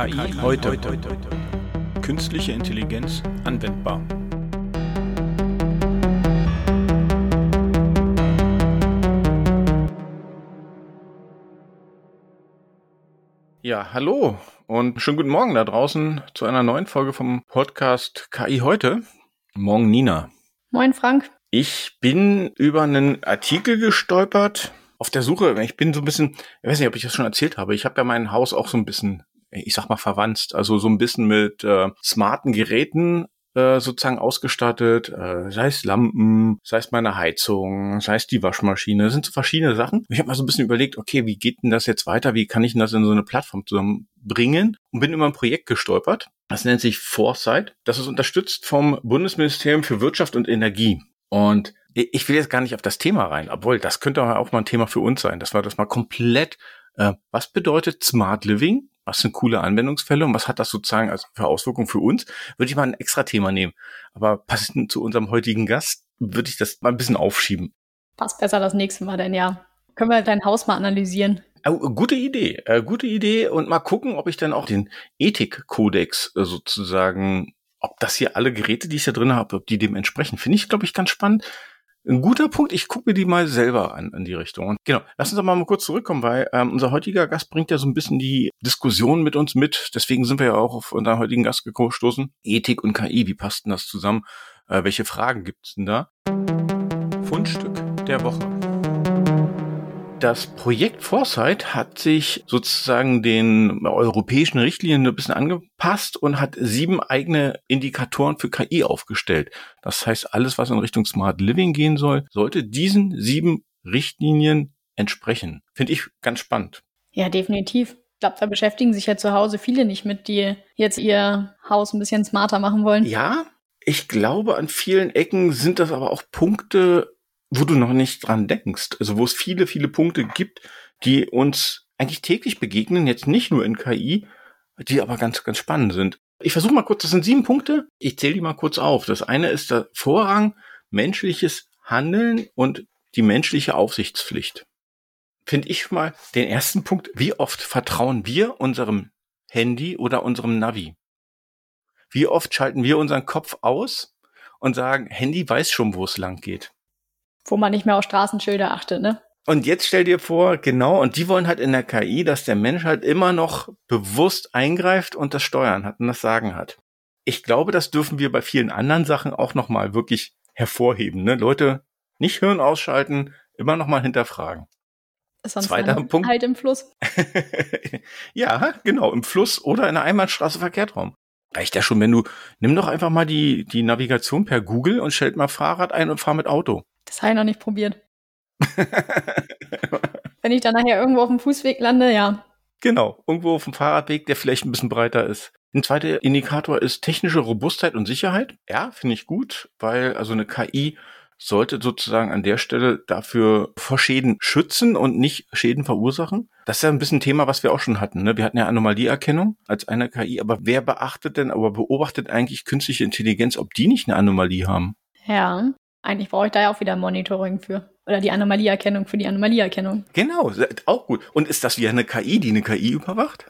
KI heute. Künstliche Intelligenz anwendbar. Ja, hallo und schönen guten Morgen da draußen zu einer neuen Folge vom Podcast KI heute. Morgen Nina. Moin Frank. Ich bin über einen Artikel gestolpert auf der Suche. Ich bin so ein bisschen, ich weiß nicht, ob ich das schon erzählt habe. Ich habe ja mein Haus auch so ein bisschen, ich sag mal, verwandt. Also so ein bisschen mit äh, smarten Geräten äh, sozusagen ausgestattet, äh, sei es Lampen, sei es meine Heizung, sei es die Waschmaschine, das sind so verschiedene Sachen. Ich habe mal so ein bisschen überlegt, okay, wie geht denn das jetzt weiter? Wie kann ich denn das in so eine Plattform zusammenbringen? Und bin über ein Projekt gestolpert. Das nennt sich Foresight. Das ist unterstützt vom Bundesministerium für Wirtschaft und Energie. Und ich will jetzt gar nicht auf das Thema rein, obwohl das könnte auch mal ein Thema für uns sein, dass wir das mal komplett, äh, was bedeutet Smart Living? Was sind coole Anwendungsfälle und was hat das sozusagen als für Auswirkungen für uns? Würde ich mal ein extra Thema nehmen. Aber passend zu unserem heutigen Gast würde ich das mal ein bisschen aufschieben. Passt besser das nächste Mal, denn ja. Können wir dein Haus mal analysieren? Oh, gute Idee, äh, gute Idee und mal gucken, ob ich dann auch den Ethikkodex äh, sozusagen ob das hier alle Geräte, die ich da drin habe, ob die dem entsprechen, finde ich, glaube ich, ganz spannend. Ein guter Punkt, ich gucke mir die mal selber an in die Richtung. Und genau, lass uns doch mal kurz zurückkommen, weil ähm, unser heutiger Gast bringt ja so ein bisschen die Diskussion mit uns mit. Deswegen sind wir ja auch auf unseren heutigen Gast gestoßen. Ethik und KI, wie passt denn das zusammen? Äh, welche Fragen gibt es denn da? Fundstück der Woche. Das Projekt Foresight hat sich sozusagen den europäischen Richtlinien ein bisschen angepasst und hat sieben eigene Indikatoren für KI aufgestellt. Das heißt, alles, was in Richtung Smart Living gehen soll, sollte diesen sieben Richtlinien entsprechen. Finde ich ganz spannend. Ja, definitiv. Ich glaube, da beschäftigen sich ja zu Hause viele nicht mit, die jetzt ihr Haus ein bisschen smarter machen wollen. Ja, ich glaube, an vielen Ecken sind das aber auch Punkte, wo du noch nicht dran denkst. Also wo es viele, viele Punkte gibt, die uns eigentlich täglich begegnen, jetzt nicht nur in KI, die aber ganz, ganz spannend sind. Ich versuche mal kurz, das sind sieben Punkte. Ich zähle die mal kurz auf. Das eine ist der Vorrang menschliches Handeln und die menschliche Aufsichtspflicht. Finde ich mal den ersten Punkt. Wie oft vertrauen wir unserem Handy oder unserem Navi? Wie oft schalten wir unseren Kopf aus und sagen, Handy weiß schon, wo es lang geht? Wo man nicht mehr auf Straßenschilder achtet, ne? Und jetzt stell dir vor, genau, und die wollen halt in der KI, dass der Mensch halt immer noch bewusst eingreift und das Steuern hat und das Sagen hat. Ich glaube, das dürfen wir bei vielen anderen Sachen auch nochmal wirklich hervorheben. Ne? Leute, nicht Hirn ausschalten, immer nochmal hinterfragen. Sonst Zweiter Punkt. Halt im Fluss. ja, genau, im Fluss oder in der Einbahnstraße Verkehrtraum. Reicht ja schon, wenn du, nimm doch einfach mal die, die Navigation per Google und stellt mal Fahrrad ein und fahr mit Auto. Das habe ich noch nicht probiert. Wenn ich dann nachher irgendwo auf dem Fußweg lande, ja. Genau, irgendwo auf dem Fahrradweg, der vielleicht ein bisschen breiter ist. Ein zweiter Indikator ist technische Robustheit und Sicherheit. Ja, finde ich gut, weil also eine KI sollte sozusagen an der Stelle dafür vor Schäden schützen und nicht Schäden verursachen. Das ist ja ein bisschen ein Thema, was wir auch schon hatten. Ne? Wir hatten ja Anomalieerkennung als eine KI, aber wer beachtet denn, aber beobachtet eigentlich künstliche Intelligenz, ob die nicht eine Anomalie haben? Ja. Eigentlich brauche ich da ja auch wieder Monitoring für. Oder die Anomalieerkennung für die Anomalieerkennung. Genau, auch gut. Und ist das wie eine KI, die eine KI überwacht?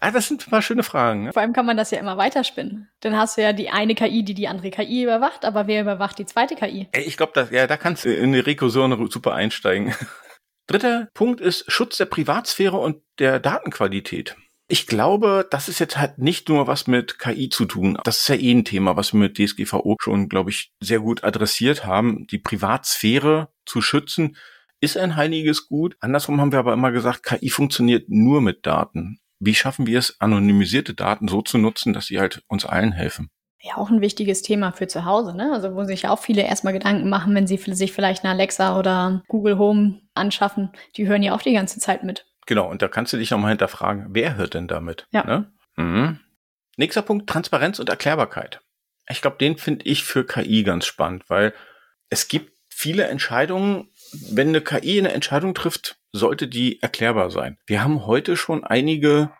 ah, das sind mal schöne Fragen. Ne? Vor allem kann man das ja immer weiterspinnen. Dann hast du ja die eine KI, die die andere KI überwacht, aber wer überwacht die zweite KI? Ey, ich glaube, ja, da kannst du in eine Rekursion super einsteigen. Dritter Punkt ist Schutz der Privatsphäre und der Datenqualität. Ich glaube, das ist jetzt halt nicht nur was mit KI zu tun. Das ist ja eh ein Thema, was wir mit DSGVO schon, glaube ich, sehr gut adressiert haben. Die Privatsphäre zu schützen ist ein heiliges Gut. Andersrum haben wir aber immer gesagt, KI funktioniert nur mit Daten. Wie schaffen wir es, anonymisierte Daten so zu nutzen, dass sie halt uns allen helfen? Ja, auch ein wichtiges Thema für zu Hause, ne? Also wo sich auch viele erstmal Gedanken machen, wenn sie sich vielleicht eine Alexa oder Google Home anschaffen. Die hören ja auch die ganze Zeit mit. Genau, und da kannst du dich nochmal hinterfragen, wer hört denn damit? Ja. Ne? Mhm. Nächster Punkt, Transparenz und Erklärbarkeit. Ich glaube, den finde ich für KI ganz spannend, weil es gibt viele Entscheidungen, wenn eine KI eine Entscheidung trifft, sollte die erklärbar sein. Wir haben heute schon einige,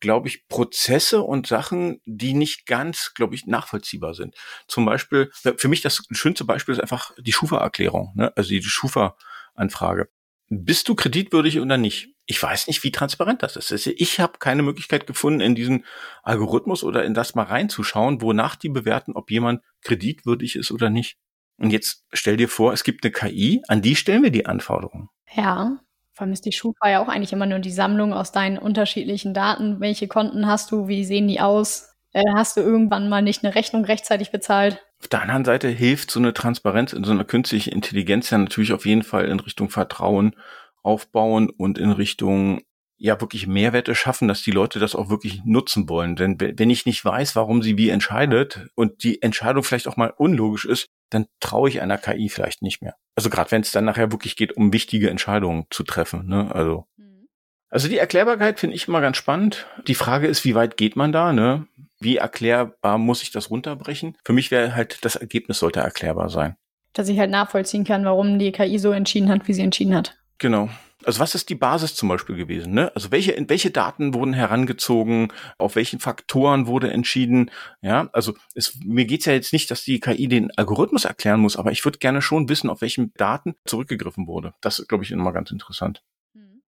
glaube ich, Prozesse und Sachen, die nicht ganz, glaube ich, nachvollziehbar sind. Zum Beispiel, für mich das schönste Beispiel ist einfach die Schufa-Erklärung, ne? also die Schufa-Anfrage. Bist du kreditwürdig oder nicht? Ich weiß nicht, wie transparent das ist. Ich habe keine Möglichkeit gefunden, in diesen Algorithmus oder in das mal reinzuschauen, wonach die bewerten, ob jemand kreditwürdig ist oder nicht. Und jetzt stell dir vor, es gibt eine KI, an die stellen wir die Anforderungen. Ja, vor allem ist die Schufa ja auch eigentlich immer nur die Sammlung aus deinen unterschiedlichen Daten. Welche Konten hast du? Wie sehen die aus? Äh, hast du irgendwann mal nicht eine Rechnung rechtzeitig bezahlt? Auf der anderen Seite hilft so eine Transparenz in so einer künstlichen Intelligenz ja natürlich auf jeden Fall in Richtung Vertrauen aufbauen und in Richtung ja wirklich Mehrwerte schaffen, dass die Leute das auch wirklich nutzen wollen. Denn wenn ich nicht weiß, warum sie wie entscheidet und die Entscheidung vielleicht auch mal unlogisch ist, dann traue ich einer KI vielleicht nicht mehr. Also gerade wenn es dann nachher wirklich geht, um wichtige Entscheidungen zu treffen. Ne? Also, mhm. also die Erklärbarkeit finde ich immer ganz spannend. Die Frage ist, wie weit geht man da? Ne? Wie erklärbar muss ich das runterbrechen? Für mich wäre halt das Ergebnis sollte erklärbar sein. Dass ich halt nachvollziehen kann, warum die KI so entschieden hat, wie sie entschieden hat. Genau. Also was ist die Basis zum Beispiel gewesen? Ne? Also welche, welche Daten wurden herangezogen? Auf welchen Faktoren wurde entschieden? Ja, also es, mir geht's ja jetzt nicht, dass die KI den Algorithmus erklären muss, aber ich würde gerne schon wissen, auf welchen Daten zurückgegriffen wurde. Das ist, glaube ich, immer ganz interessant. Mhm.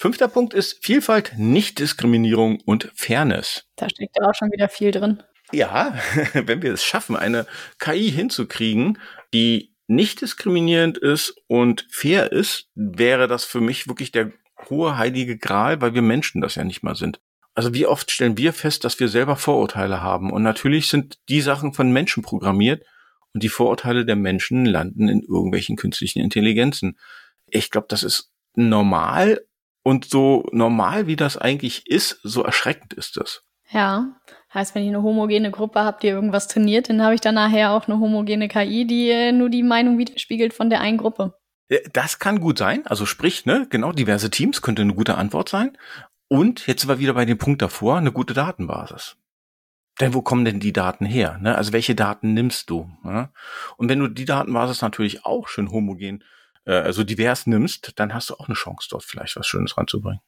Fünfter Punkt ist Vielfalt, Nichtdiskriminierung und Fairness. Da steckt ja auch schon wieder viel drin. Ja, wenn wir es schaffen, eine KI hinzukriegen, die nicht diskriminierend ist und fair ist, wäre das für mich wirklich der hohe heilige Gral, weil wir Menschen das ja nicht mal sind. Also wie oft stellen wir fest, dass wir selber Vorurteile haben? Und natürlich sind die Sachen von Menschen programmiert und die Vorurteile der Menschen landen in irgendwelchen künstlichen Intelligenzen. Ich glaube, das ist normal und so normal wie das eigentlich ist, so erschreckend ist das. Ja, Heißt, wenn ich eine homogene Gruppe habe, die irgendwas trainiert, dann habe ich dann nachher auch eine homogene KI, die äh, nur die Meinung widerspiegelt von der einen Gruppe. Das kann gut sein. Also sprich, ne, genau, diverse Teams könnte eine gute Antwort sein. Und jetzt sind wir wieder bei dem Punkt davor, eine gute Datenbasis. Denn wo kommen denn die Daten her? Ne? Also welche Daten nimmst du? Ne? Und wenn du die Datenbasis natürlich auch schön homogen, äh, also divers nimmst, dann hast du auch eine Chance, dort vielleicht was Schönes ranzubringen.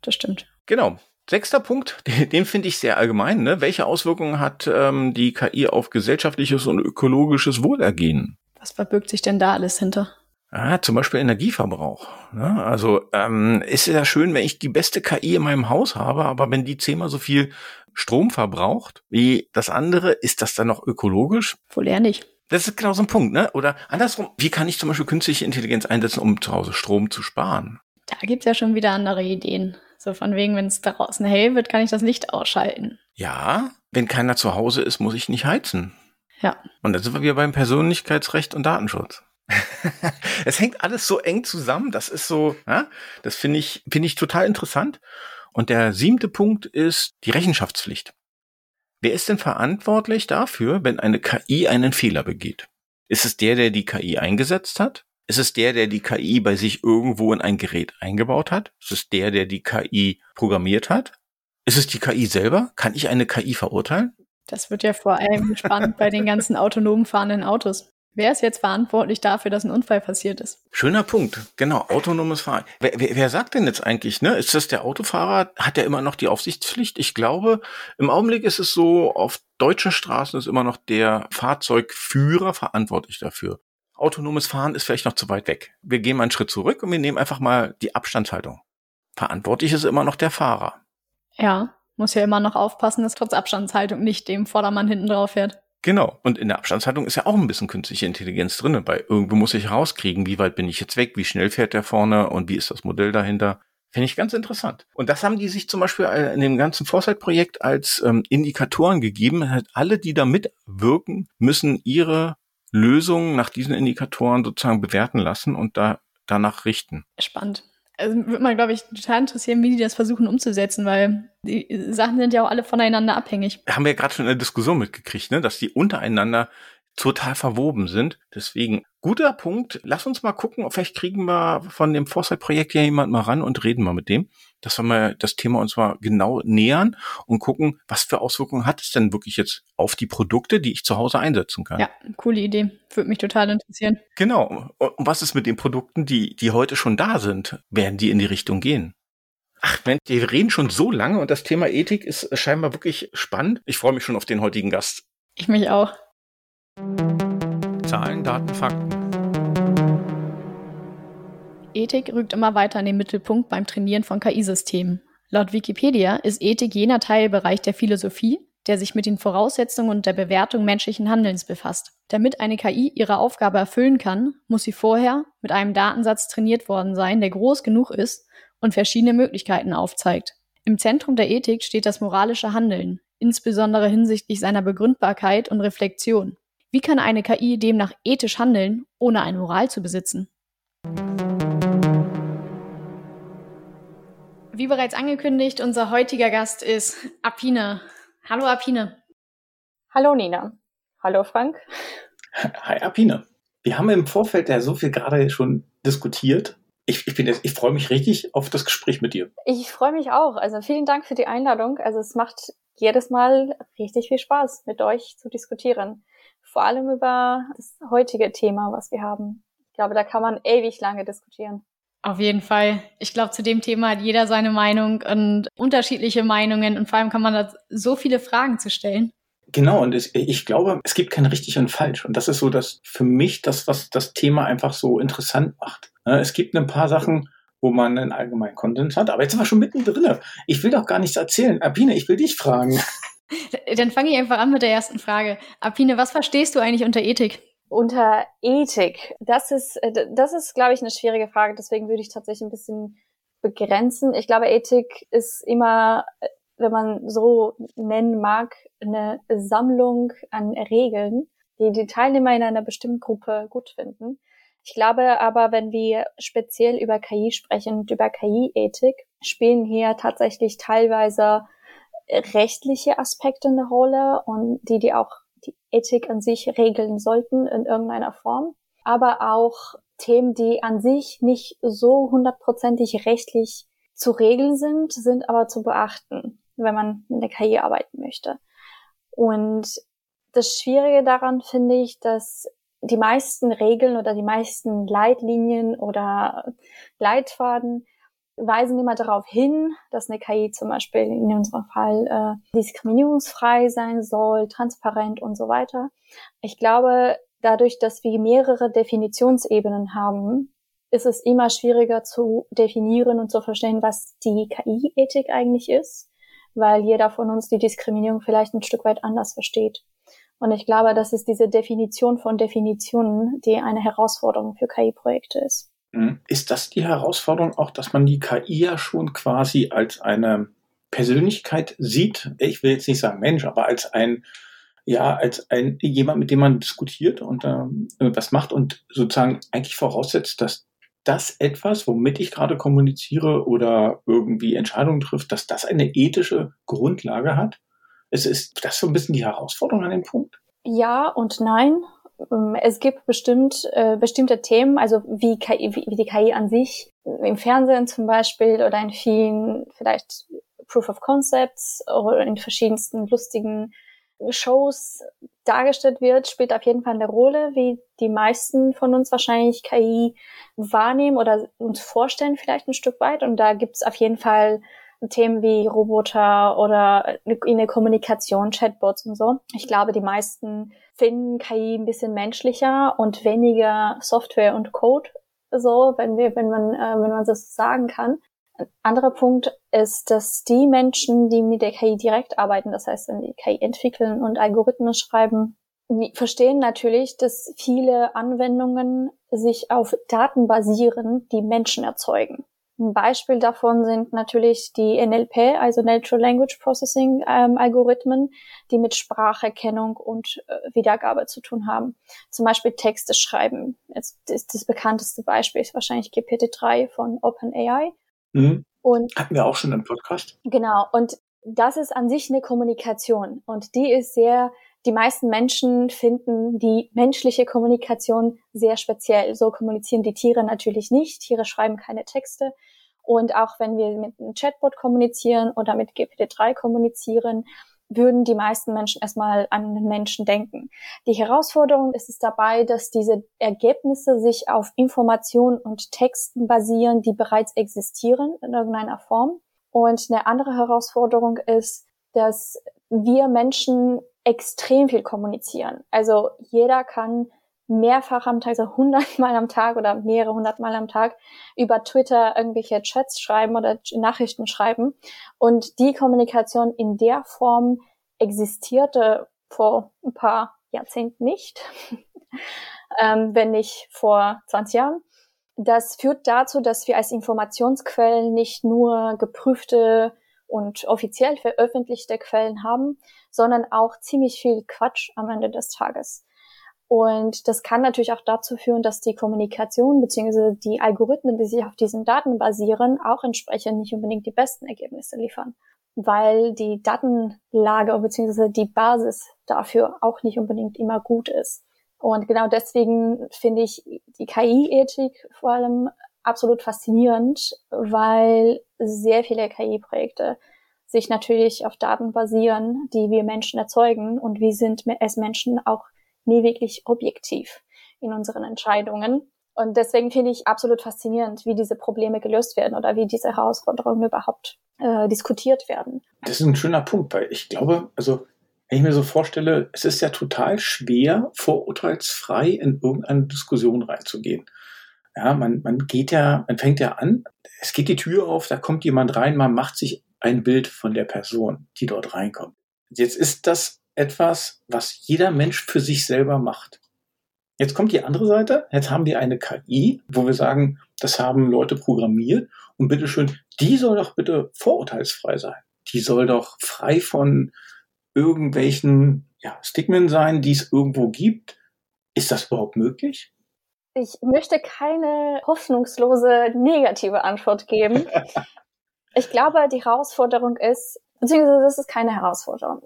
Das stimmt. Genau. Sechster Punkt, den, den finde ich sehr allgemein. Ne? Welche Auswirkungen hat ähm, die KI auf gesellschaftliches und ökologisches Wohlergehen? Was verbirgt sich denn da alles hinter? Ah, zum Beispiel Energieverbrauch. Ne? Also ähm, ist ja schön, wenn ich die beste KI in meinem Haus habe, aber wenn die zehnmal so viel Strom verbraucht wie das andere, ist das dann noch ökologisch? Wohl eher nicht. Das ist genau so ein Punkt, ne? Oder andersrum, wie kann ich zum Beispiel künstliche Intelligenz einsetzen, um zu Hause Strom zu sparen? Da gibt's ja schon wieder andere Ideen. So von wegen, wenn es draußen hell wird, kann ich das Licht ausschalten. Ja, wenn keiner zu Hause ist, muss ich nicht heizen. Ja. Und dann sind wir wieder beim Persönlichkeitsrecht und Datenschutz. es hängt alles so eng zusammen. Das ist so, ja, das finde ich, finde ich total interessant. Und der siebte Punkt ist die Rechenschaftspflicht. Wer ist denn verantwortlich dafür, wenn eine KI einen Fehler begeht? Ist es der, der die KI eingesetzt hat? Ist es der, der die KI bei sich irgendwo in ein Gerät eingebaut hat? Ist es der, der die KI programmiert hat? Ist es die KI selber? Kann ich eine KI verurteilen? Das wird ja vor allem spannend bei den ganzen autonom fahrenden Autos. Wer ist jetzt verantwortlich dafür, dass ein Unfall passiert ist? Schöner Punkt. Genau, autonomes Fahren. Wer, wer, wer sagt denn jetzt eigentlich, ne? Ist das der Autofahrer? Hat er immer noch die Aufsichtspflicht? Ich glaube, im Augenblick ist es so, auf deutschen Straßen ist immer noch der Fahrzeugführer verantwortlich dafür autonomes Fahren ist vielleicht noch zu weit weg. Wir gehen mal einen Schritt zurück und wir nehmen einfach mal die Abstandshaltung. Verantwortlich ist immer noch der Fahrer. Ja, muss ja immer noch aufpassen, dass trotz Abstandshaltung nicht dem Vordermann hinten drauf fährt. Genau. Und in der Abstandshaltung ist ja auch ein bisschen künstliche Intelligenz drin, weil irgendwo muss ich rauskriegen, wie weit bin ich jetzt weg, wie schnell fährt der vorne und wie ist das Modell dahinter. Finde ich ganz interessant. Und das haben die sich zum Beispiel in dem ganzen Foresight-Projekt als ähm, Indikatoren gegeben. Halt alle, die da mitwirken, müssen ihre Lösungen nach diesen Indikatoren sozusagen bewerten lassen und da danach richten. Spannend. Also würde man, glaube ich, total interessieren, wie die das versuchen umzusetzen, weil die Sachen sind ja auch alle voneinander abhängig. Haben wir ja gerade schon in der Diskussion mitgekriegt, ne? dass die untereinander total verwoben sind. Deswegen guter Punkt. Lass uns mal gucken, vielleicht kriegen wir von dem Foresight-Projekt ja jemand mal ran und reden mal mit dem, dass wir mal das Thema uns mal genau nähern und gucken, was für Auswirkungen hat es denn wirklich jetzt auf die Produkte, die ich zu Hause einsetzen kann. Ja, coole Idee. Würde mich total interessieren. Genau. Und was ist mit den Produkten, die, die heute schon da sind? Werden die in die Richtung gehen? Ach Mensch, wir reden schon so lange und das Thema Ethik ist scheinbar wirklich spannend. Ich freue mich schon auf den heutigen Gast. Ich mich auch. Zahlen, Daten, Fakten. Ethik rückt immer weiter in den Mittelpunkt beim Trainieren von KI-Systemen. Laut Wikipedia ist Ethik jener Teilbereich der Philosophie, der sich mit den Voraussetzungen und der Bewertung menschlichen Handelns befasst. Damit eine KI ihre Aufgabe erfüllen kann, muss sie vorher mit einem Datensatz trainiert worden sein, der groß genug ist und verschiedene Möglichkeiten aufzeigt. Im Zentrum der Ethik steht das moralische Handeln, insbesondere hinsichtlich seiner Begründbarkeit und Reflexion. Wie kann eine KI demnach ethisch handeln, ohne eine Moral zu besitzen? Wie bereits angekündigt, unser heutiger Gast ist Apine. Hallo Apine. Hallo Nina. Hallo Frank. Hi Apine. Wir haben im Vorfeld ja so viel gerade schon diskutiert. Ich, ich, bin jetzt, ich freue mich richtig auf das Gespräch mit dir. Ich freue mich auch. Also vielen Dank für die Einladung. Also es macht jedes Mal richtig viel Spaß, mit euch zu diskutieren. Vor allem über das heutige Thema, was wir haben. Ich glaube, da kann man ewig lange diskutieren. Auf jeden Fall. Ich glaube, zu dem Thema hat jeder seine Meinung und unterschiedliche Meinungen und vor allem kann man da so viele Fragen zu stellen. Genau, und es, ich glaube, es gibt kein richtig und falsch. Und das ist so das für mich das, was das Thema einfach so interessant macht. Es gibt ein paar Sachen, wo man einen allgemeinen Konsens hat, aber jetzt sind wir schon mittendrin. Ich will doch gar nichts erzählen. Apine, ich will dich fragen. Dann fange ich einfach an mit der ersten Frage. Apine, was verstehst du eigentlich unter Ethik? unter Ethik? Das ist, äh, das ist, glaube ich, eine schwierige Frage. Deswegen würde ich tatsächlich ein bisschen begrenzen. Ich glaube, Ethik ist immer, äh, wenn man so nennen mag, eine Sammlung an Regeln, die die Teilnehmer in einer bestimmten Gruppe gut finden. Ich glaube aber, wenn wir speziell über KI sprechen über KI-Ethik, spielen hier tatsächlich teilweise rechtliche Aspekte eine Rolle und die, die auch die Ethik an sich regeln sollten in irgendeiner Form, aber auch Themen, die an sich nicht so hundertprozentig rechtlich zu regeln sind, sind aber zu beachten, wenn man in der KI arbeiten möchte. Und das Schwierige daran finde ich, dass die meisten Regeln oder die meisten Leitlinien oder Leitfaden weisen immer darauf hin, dass eine KI zum Beispiel in unserem Fall äh, diskriminierungsfrei sein soll, transparent und so weiter. Ich glaube, dadurch, dass wir mehrere Definitionsebenen haben, ist es immer schwieriger zu definieren und zu verstehen, was die KI-Ethik eigentlich ist, weil jeder von uns die Diskriminierung vielleicht ein Stück weit anders versteht. Und ich glaube, das ist diese Definition von Definitionen, die eine Herausforderung für KI-Projekte ist. Mhm. Ist das die Herausforderung auch, dass man die KI ja schon quasi als eine Persönlichkeit sieht? Ich will jetzt nicht sagen Mensch, aber als ein, ja, als ein jemand, mit dem man diskutiert und äh, was macht und sozusagen eigentlich voraussetzt, dass das etwas, womit ich gerade kommuniziere oder irgendwie Entscheidungen trifft, dass das eine ethische Grundlage hat? Es ist das so ein bisschen die Herausforderung an dem Punkt? Ja und nein. Ähm, es gibt bestimmt äh, bestimmte Themen, also wie, KI, wie, die KI an sich im Fernsehen zum Beispiel oder in vielen vielleicht Proof of Concepts oder in verschiedensten lustigen Shows dargestellt wird, spielt auf jeden Fall eine Rolle, wie die meisten von uns wahrscheinlich KI wahrnehmen oder uns vorstellen vielleicht ein Stück weit. Und da gibt es auf jeden Fall Themen wie Roboter oder in der Kommunikation, Chatbots und so. Ich glaube, die meisten finden KI ein bisschen menschlicher und weniger Software und Code so, wenn wir, wenn man, äh, wenn man das sagen kann. Ein anderer Punkt ist, dass die Menschen, die mit der KI direkt arbeiten, das heißt, wenn die KI entwickeln und Algorithmen schreiben, verstehen natürlich, dass viele Anwendungen sich auf Daten basieren, die Menschen erzeugen. Ein Beispiel davon sind natürlich die NLP, also Natural Language Processing ähm, Algorithmen, die mit Spracherkennung und äh, Wiedergabe zu tun haben. Zum Beispiel Texte schreiben. Jetzt ist das bekannteste Beispiel ist wahrscheinlich GPT-3 von OpenAI. Mhm. Und hatten wir auch schon im Podcast. Genau. Und das ist an sich eine Kommunikation und die ist sehr die meisten Menschen finden die menschliche Kommunikation sehr speziell. So kommunizieren die Tiere natürlich nicht. Tiere schreiben keine Texte. Und auch wenn wir mit einem Chatbot kommunizieren oder mit GPT-3 kommunizieren, würden die meisten Menschen erstmal an den Menschen denken. Die Herausforderung ist es dabei, dass diese Ergebnisse sich auf Informationen und Texten basieren, die bereits existieren in irgendeiner Form. Und eine andere Herausforderung ist, dass wir Menschen extrem viel kommunizieren. Also jeder kann mehrfach am Tag, so hundertmal am Tag oder mehrere hundertmal am Tag über Twitter irgendwelche Chats schreiben oder Nachrichten schreiben. Und die Kommunikation in der Form existierte vor ein paar Jahrzehnten nicht, ähm, wenn nicht vor 20 Jahren. Das führt dazu, dass wir als Informationsquellen nicht nur geprüfte und offiziell veröffentlichte Quellen haben, sondern auch ziemlich viel Quatsch am Ende des Tages. Und das kann natürlich auch dazu führen, dass die Kommunikation bzw. die Algorithmen, die sich auf diesen Daten basieren, auch entsprechend nicht unbedingt die besten Ergebnisse liefern, weil die Datenlage bzw. die Basis dafür auch nicht unbedingt immer gut ist. Und genau deswegen finde ich die KI-Ethik vor allem absolut faszinierend, weil sehr viele KI-Projekte sich natürlich auf Daten basieren, die wir Menschen erzeugen und wir sind als Menschen auch nie wirklich objektiv in unseren Entscheidungen. Und deswegen finde ich absolut faszinierend, wie diese Probleme gelöst werden oder wie diese Herausforderungen überhaupt äh, diskutiert werden. Das ist ein schöner Punkt, weil ich glaube, also wenn ich mir so vorstelle, es ist ja total schwer, vorurteilsfrei in irgendeine Diskussion reinzugehen. Ja, man, man geht ja, man fängt ja an, es geht die Tür auf, da kommt jemand rein, man macht sich ein Bild von der Person, die dort reinkommt. Jetzt ist das etwas, was jeder Mensch für sich selber macht. Jetzt kommt die andere Seite. Jetzt haben wir eine KI, wo wir sagen, das haben Leute programmiert und bitteschön, die soll doch bitte vorurteilsfrei sein. Die soll doch frei von irgendwelchen ja, Stigmen sein, die es irgendwo gibt. Ist das überhaupt möglich? Ich möchte keine hoffnungslose negative Antwort geben. ich glaube, die Herausforderung ist, beziehungsweise das ist keine Herausforderung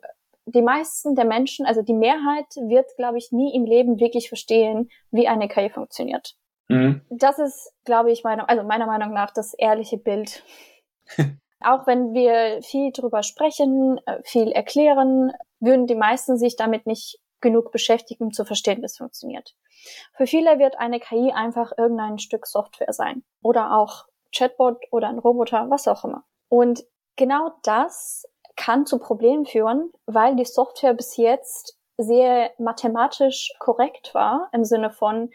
die meisten der Menschen, also die Mehrheit, wird, glaube ich, nie im Leben wirklich verstehen, wie eine KI funktioniert. Mhm. Das ist, glaube ich, meine, also meiner Meinung nach das ehrliche Bild. Auch wenn wir viel drüber sprechen, äh, viel erklären, würden die meisten sich damit nicht genug beschäftigen, um zu verstehen, wie es funktioniert. Für viele wird eine KI einfach irgendein Stück Software sein oder auch Chatbot oder ein Roboter, was auch immer. Und genau das kann zu Problemen führen, weil die Software bis jetzt sehr mathematisch korrekt war, im Sinne von,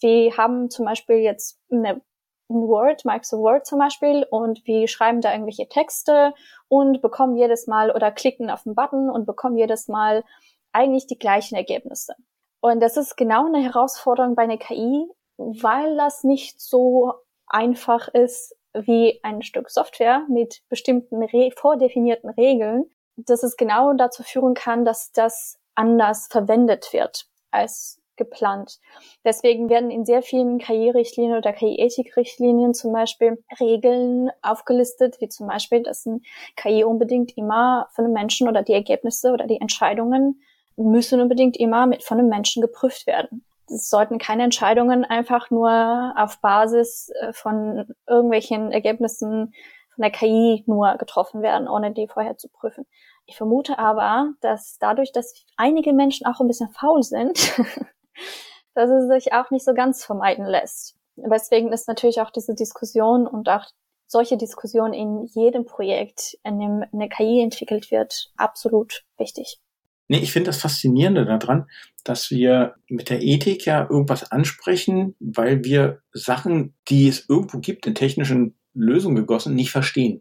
wir haben zum Beispiel jetzt eine Word, Microsoft Word zum Beispiel, und wir schreiben da irgendwelche Texte und bekommen jedes Mal oder klicken auf den Button und bekommen jedes Mal eigentlich die gleichen Ergebnisse. Und das ist genau eine Herausforderung bei einer KI, weil das nicht so einfach ist, wie ein Stück Software mit bestimmten re vordefinierten Regeln, dass es genau dazu führen kann, dass das anders verwendet wird als geplant. Deswegen werden in sehr vielen KI-Richtlinien oder KI-Ethik-Richtlinien zum Beispiel Regeln aufgelistet, wie zum Beispiel, dass ein KI unbedingt immer von einem Menschen oder die Ergebnisse oder die Entscheidungen müssen unbedingt immer mit von einem Menschen geprüft werden es sollten keine Entscheidungen einfach nur auf Basis äh, von irgendwelchen Ergebnissen von der KI nur getroffen werden, ohne die vorher zu prüfen. Ich vermute aber, dass dadurch, dass einige Menschen auch ein bisschen faul sind, dass es sich auch nicht so ganz vermeiden lässt. Deswegen ist natürlich auch diese Diskussion und auch solche Diskussionen in jedem Projekt, in dem eine KI entwickelt wird, absolut wichtig. Nee, ich finde das Faszinierende daran, dass wir mit der Ethik ja irgendwas ansprechen, weil wir Sachen, die es irgendwo gibt, in technischen Lösungen gegossen, nicht verstehen.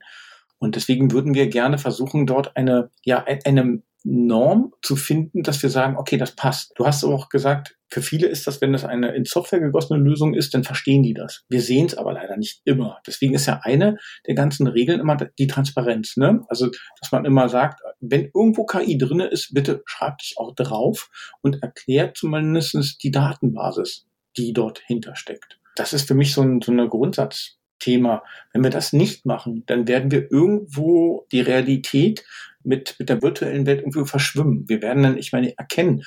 Und deswegen würden wir gerne versuchen, dort eine, ja, eine Norm zu finden, dass wir sagen, okay, das passt. Du hast auch gesagt, für viele ist das, wenn das eine in Software gegossene Lösung ist, dann verstehen die das. Wir sehen es aber leider nicht immer. Deswegen ist ja eine der ganzen Regeln immer die Transparenz. Ne? Also, dass man immer sagt, wenn irgendwo KI drinne ist, bitte schreibt es auch drauf und erklärt zumindest die Datenbasis, die dort hintersteckt. Das ist für mich so, ein, so eine Grundsatzthema. Wenn wir das nicht machen, dann werden wir irgendwo die Realität mit, mit der virtuellen Welt irgendwie verschwimmen. Wir werden dann, ich meine, erkennen,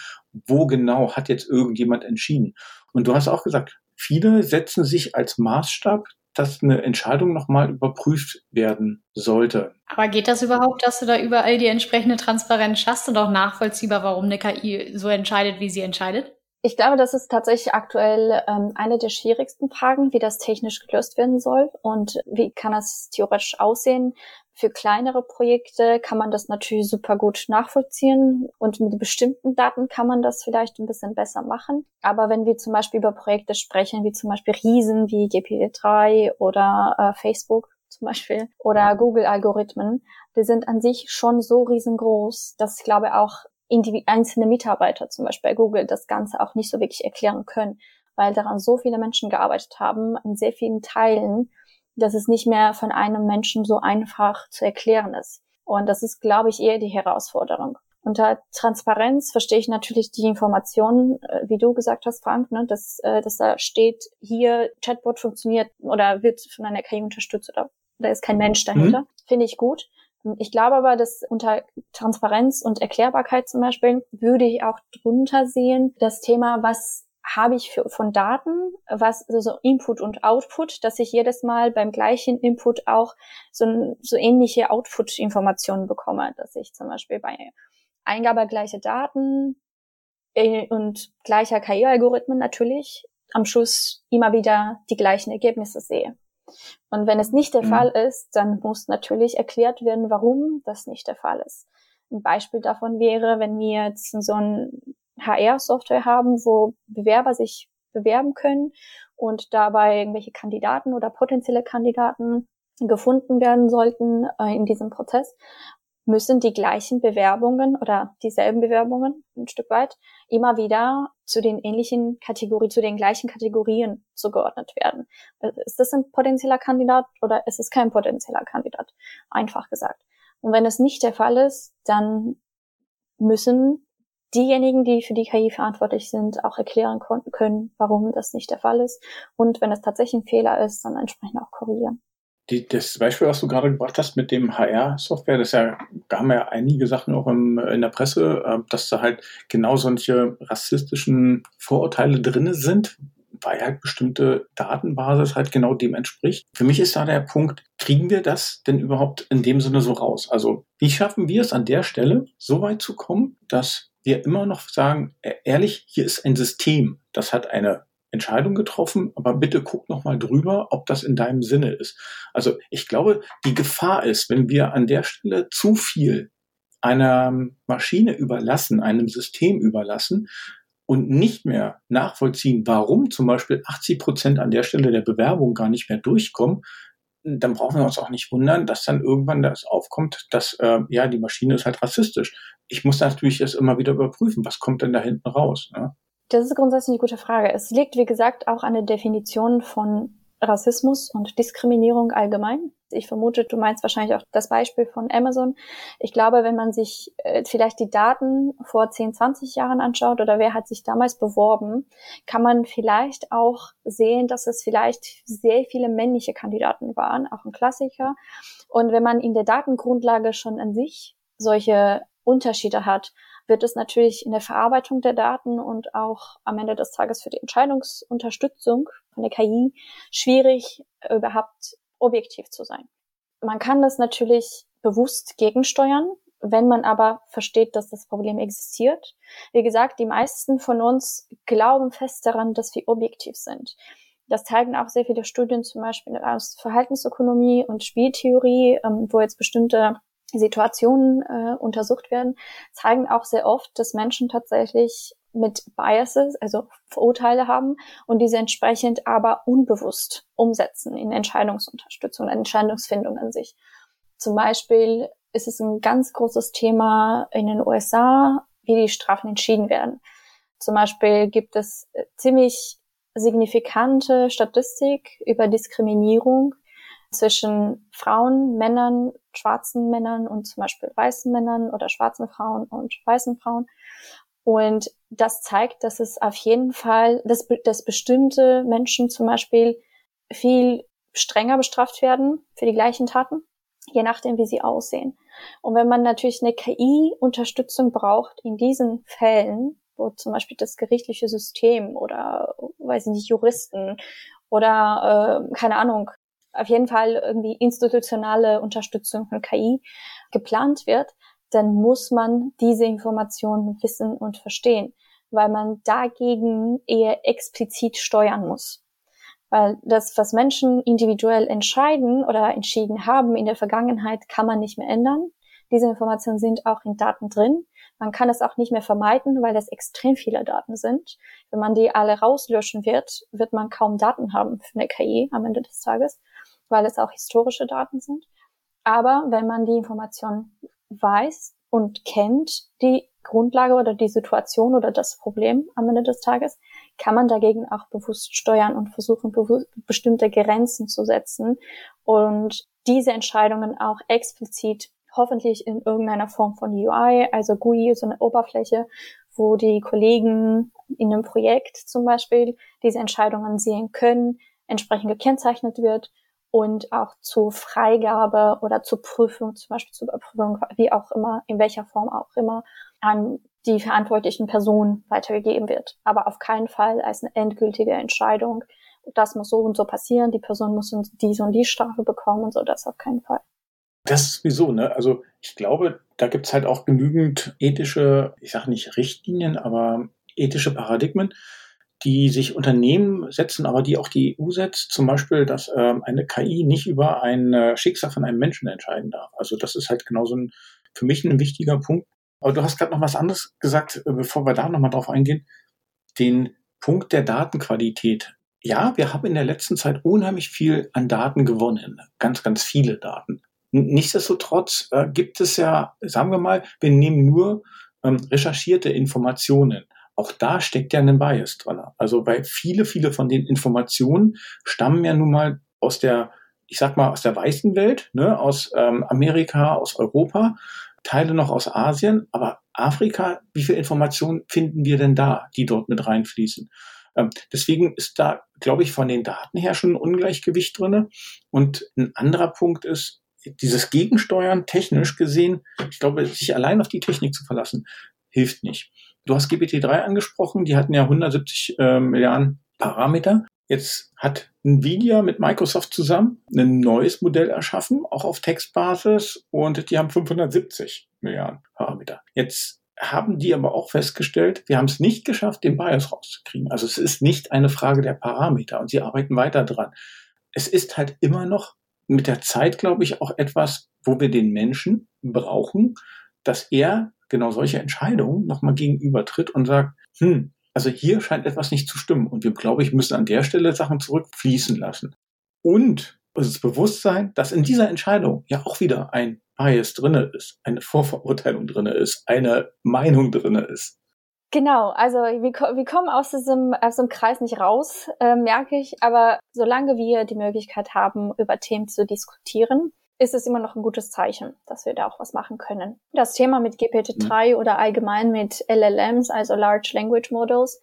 wo genau hat jetzt irgendjemand entschieden. Und du hast auch gesagt, viele setzen sich als Maßstab, dass eine Entscheidung nochmal überprüft werden sollte. Aber geht das überhaupt, dass du da überall die entsprechende Transparenz schaffst und auch nachvollziehbar, warum eine KI so entscheidet, wie sie entscheidet? Ich glaube, das ist tatsächlich aktuell ähm, eine der schwierigsten Fragen, wie das technisch gelöst werden soll und wie kann das theoretisch aussehen. Für kleinere Projekte kann man das natürlich super gut nachvollziehen und mit bestimmten Daten kann man das vielleicht ein bisschen besser machen. Aber wenn wir zum Beispiel über Projekte sprechen, wie zum Beispiel Riesen wie GPT-3 oder äh, Facebook zum Beispiel oder Google-Algorithmen, die sind an sich schon so riesengroß, dass ich glaube auch einzelne Mitarbeiter zum Beispiel bei Google das Ganze auch nicht so wirklich erklären können, weil daran so viele Menschen gearbeitet haben, in sehr vielen Teilen, dass es nicht mehr von einem Menschen so einfach zu erklären ist. Und das ist, glaube ich, eher die Herausforderung. Unter Transparenz verstehe ich natürlich die Informationen, äh, wie du gesagt hast, Frank, ne, dass, äh, dass da steht, hier Chatbot funktioniert oder wird von einer KI unterstützt oder da ist kein Mensch dahinter. Mhm. Finde ich gut. Ich glaube aber, dass unter Transparenz und Erklärbarkeit zum Beispiel würde ich auch drunter sehen, das Thema, was habe ich für, von Daten, was also Input und Output, dass ich jedes Mal beim gleichen Input auch so, so ähnliche Output-Informationen bekomme, dass ich zum Beispiel bei Eingabe gleicher Daten äh, und gleicher KI-Algorithmen natürlich am Schluss immer wieder die gleichen Ergebnisse sehe. Und wenn es nicht der mhm. Fall ist, dann muss natürlich erklärt werden, warum das nicht der Fall ist. Ein Beispiel davon wäre, wenn wir jetzt so ein HR-Software haben, wo Bewerber sich bewerben können und dabei irgendwelche Kandidaten oder potenzielle Kandidaten gefunden werden sollten äh, in diesem Prozess müssen die gleichen Bewerbungen oder dieselben Bewerbungen ein Stück weit immer wieder zu den ähnlichen Kategorien, zu den gleichen Kategorien zugeordnet werden. Ist das ein potenzieller Kandidat oder ist es kein potenzieller Kandidat? Einfach gesagt. Und wenn es nicht der Fall ist, dann müssen diejenigen, die für die KI verantwortlich sind, auch erklären können, warum das nicht der Fall ist. Und wenn es tatsächlich ein Fehler ist, dann entsprechend auch korrigieren die, das Beispiel, was du gerade gebracht hast mit dem HR-Software, das ja, da haben wir ja einige Sachen auch im, in der Presse, äh, dass da halt genau solche rassistischen Vorurteile drinne sind, weil halt bestimmte Datenbasis halt genau dem entspricht. Für mich ist da der Punkt, kriegen wir das denn überhaupt in dem Sinne so raus? Also, wie schaffen wir es an der Stelle, so weit zu kommen, dass wir immer noch sagen, e-, ehrlich, hier ist ein System, das hat eine Entscheidung getroffen, aber bitte guck noch mal drüber, ob das in deinem Sinne ist. Also ich glaube, die Gefahr ist, wenn wir an der Stelle zu viel einer Maschine überlassen, einem System überlassen und nicht mehr nachvollziehen, warum zum Beispiel 80 Prozent an der Stelle der Bewerbung gar nicht mehr durchkommen, dann brauchen wir uns auch nicht wundern, dass dann irgendwann das aufkommt, dass äh, ja die Maschine ist halt rassistisch. Ich muss natürlich das immer wieder überprüfen, was kommt denn da hinten raus. Ne? Das ist grundsätzlich eine gute Frage. Es liegt, wie gesagt, auch an der Definition von Rassismus und Diskriminierung allgemein. Ich vermute, du meinst wahrscheinlich auch das Beispiel von Amazon. Ich glaube, wenn man sich äh, vielleicht die Daten vor 10, 20 Jahren anschaut oder wer hat sich damals beworben, kann man vielleicht auch sehen, dass es vielleicht sehr viele männliche Kandidaten waren, auch ein Klassiker. Und wenn man in der Datengrundlage schon an sich solche Unterschiede hat, wird es natürlich in der Verarbeitung der Daten und auch am Ende des Tages für die Entscheidungsunterstützung von der KI schwierig, überhaupt objektiv zu sein. Man kann das natürlich bewusst gegensteuern, wenn man aber versteht, dass das Problem existiert. Wie gesagt, die meisten von uns glauben fest daran, dass wir objektiv sind. Das zeigen auch sehr viele Studien, zum Beispiel aus Verhaltensökonomie und Spieltheorie, ähm, wo jetzt bestimmte Situationen äh, untersucht werden, zeigen auch sehr oft, dass Menschen tatsächlich mit Biases, also Vorurteile haben und diese entsprechend aber unbewusst umsetzen in Entscheidungsunterstützung, Entscheidungsfindung an sich. Zum Beispiel ist es ein ganz großes Thema in den USA, wie die Strafen entschieden werden. Zum Beispiel gibt es ziemlich signifikante Statistik über Diskriminierung zwischen Frauen, Männern, schwarzen Männern und zum Beispiel weißen Männern oder schwarzen Frauen und weißen Frauen. Und das zeigt, dass es auf jeden Fall, dass, dass bestimmte Menschen zum Beispiel viel strenger bestraft werden für die gleichen Taten, je nachdem, wie sie aussehen. Und wenn man natürlich eine KI-Unterstützung braucht in diesen Fällen, wo zum Beispiel das gerichtliche System oder, weiß ich nicht, Juristen oder, äh, keine Ahnung, auf jeden Fall irgendwie institutionale Unterstützung von KI geplant wird, dann muss man diese Informationen wissen und verstehen. weil man dagegen eher explizit steuern muss. Weil das, was Menschen individuell entscheiden oder entschieden haben in der Vergangenheit, kann man nicht mehr ändern. Diese Informationen sind auch in Daten drin. Man kann es auch nicht mehr vermeiden, weil das extrem viele Daten sind. Wenn man die alle rauslöschen wird, wird man kaum Daten haben für eine KI am Ende des Tages, weil es auch historische Daten sind. Aber wenn man die Information weiß und kennt, die Grundlage oder die Situation oder das Problem am Ende des Tages, kann man dagegen auch bewusst steuern und versuchen, bestimmte Grenzen zu setzen und diese Entscheidungen auch explizit hoffentlich in irgendeiner Form von UI, also GUI, so eine Oberfläche, wo die Kollegen in einem Projekt zum Beispiel diese Entscheidungen sehen können, entsprechend gekennzeichnet wird und auch zur Freigabe oder zur Prüfung, zum Beispiel zur Überprüfung, wie auch immer, in welcher Form auch immer, an die verantwortlichen Personen weitergegeben wird. Aber auf keinen Fall als eine endgültige Entscheidung. Das muss so und so passieren, die Person muss diese und die Strafe bekommen und so, das auf keinen Fall. Das sowieso, ne? Also ich glaube, da gibt's halt auch genügend ethische, ich sage nicht Richtlinien, aber ethische Paradigmen, die sich Unternehmen setzen, aber die auch die EU setzt. Zum Beispiel, dass ähm, eine KI nicht über ein äh, Schicksal von einem Menschen entscheiden darf. Also das ist halt genauso ein, für mich ein wichtiger Punkt. Aber du hast gerade noch was anderes gesagt, äh, bevor wir da nochmal drauf eingehen. Den Punkt der Datenqualität. Ja, wir haben in der letzten Zeit unheimlich viel an Daten gewonnen. Ganz, ganz viele Daten. Nichtsdestotrotz äh, gibt es ja, sagen wir mal, wir nehmen nur ähm, recherchierte Informationen. Auch da steckt ja ein Bias drin. Also weil viele, viele von den Informationen stammen ja nun mal aus der, ich sag mal, aus der weißen Welt, ne, aus ähm, Amerika, aus Europa, Teile noch aus Asien, aber Afrika, wie viel Informationen finden wir denn da, die dort mit reinfließen? Ähm, deswegen ist da, glaube ich, von den Daten her schon ein Ungleichgewicht drinne. Und ein anderer Punkt ist, dieses Gegensteuern technisch gesehen, ich glaube, sich allein auf die Technik zu verlassen, hilft nicht. Du hast GPT-3 angesprochen, die hatten ja 170 äh, Milliarden Parameter. Jetzt hat Nvidia mit Microsoft zusammen ein neues Modell erschaffen, auch auf Textbasis, und die haben 570 Milliarden Parameter. Jetzt haben die aber auch festgestellt, wir haben es nicht geschafft, den Bias rauszukriegen. Also es ist nicht eine Frage der Parameter und sie arbeiten weiter dran. Es ist halt immer noch mit der Zeit, glaube ich, auch etwas, wo wir den Menschen brauchen, dass er genau solche Entscheidungen nochmal gegenübertritt und sagt, hm, also hier scheint etwas nicht zu stimmen und wir, glaube ich, müssen an der Stelle Sachen zurückfließen lassen. Und das Bewusstsein, dass in dieser Entscheidung ja auch wieder ein Bias drinne ist, eine Vorverurteilung drinne ist, eine Meinung drinne ist. Genau, also wir, wir kommen aus diesem, aus dem Kreis nicht raus, äh, merke ich. Aber solange wir die Möglichkeit haben, über Themen zu diskutieren, ist es immer noch ein gutes Zeichen, dass wir da auch was machen können. Das Thema mit GPT-3 mhm. oder allgemein mit LLMs, also Large Language Models,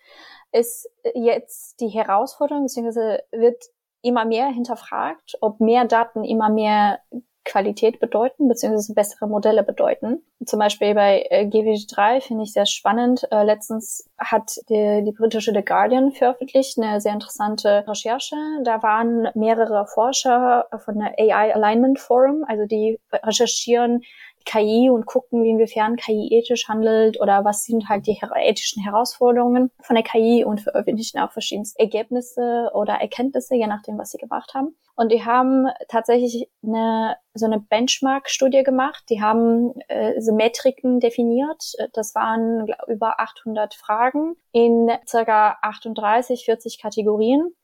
ist jetzt die Herausforderung, beziehungsweise wird immer mehr hinterfragt, ob mehr Daten immer mehr Qualität bedeuten, beziehungsweise bessere Modelle bedeuten. Zum Beispiel bei äh, GW3 finde ich sehr spannend. Äh, letztens hat die, die britische The Guardian veröffentlicht eine sehr interessante Recherche. Da waren mehrere Forscher von der AI Alignment Forum, also die recherchieren KI und gucken, inwiefern KI ethisch handelt oder was sind halt die ethischen Herausforderungen von der KI und veröffentlichen auch verschiedenste Ergebnisse oder Erkenntnisse, je nachdem, was sie gemacht haben. Und die haben tatsächlich eine, so eine Benchmark-Studie gemacht. Die haben äh, so Metriken definiert. Das waren glaub, über 800 Fragen in circa 38, 40 Kategorien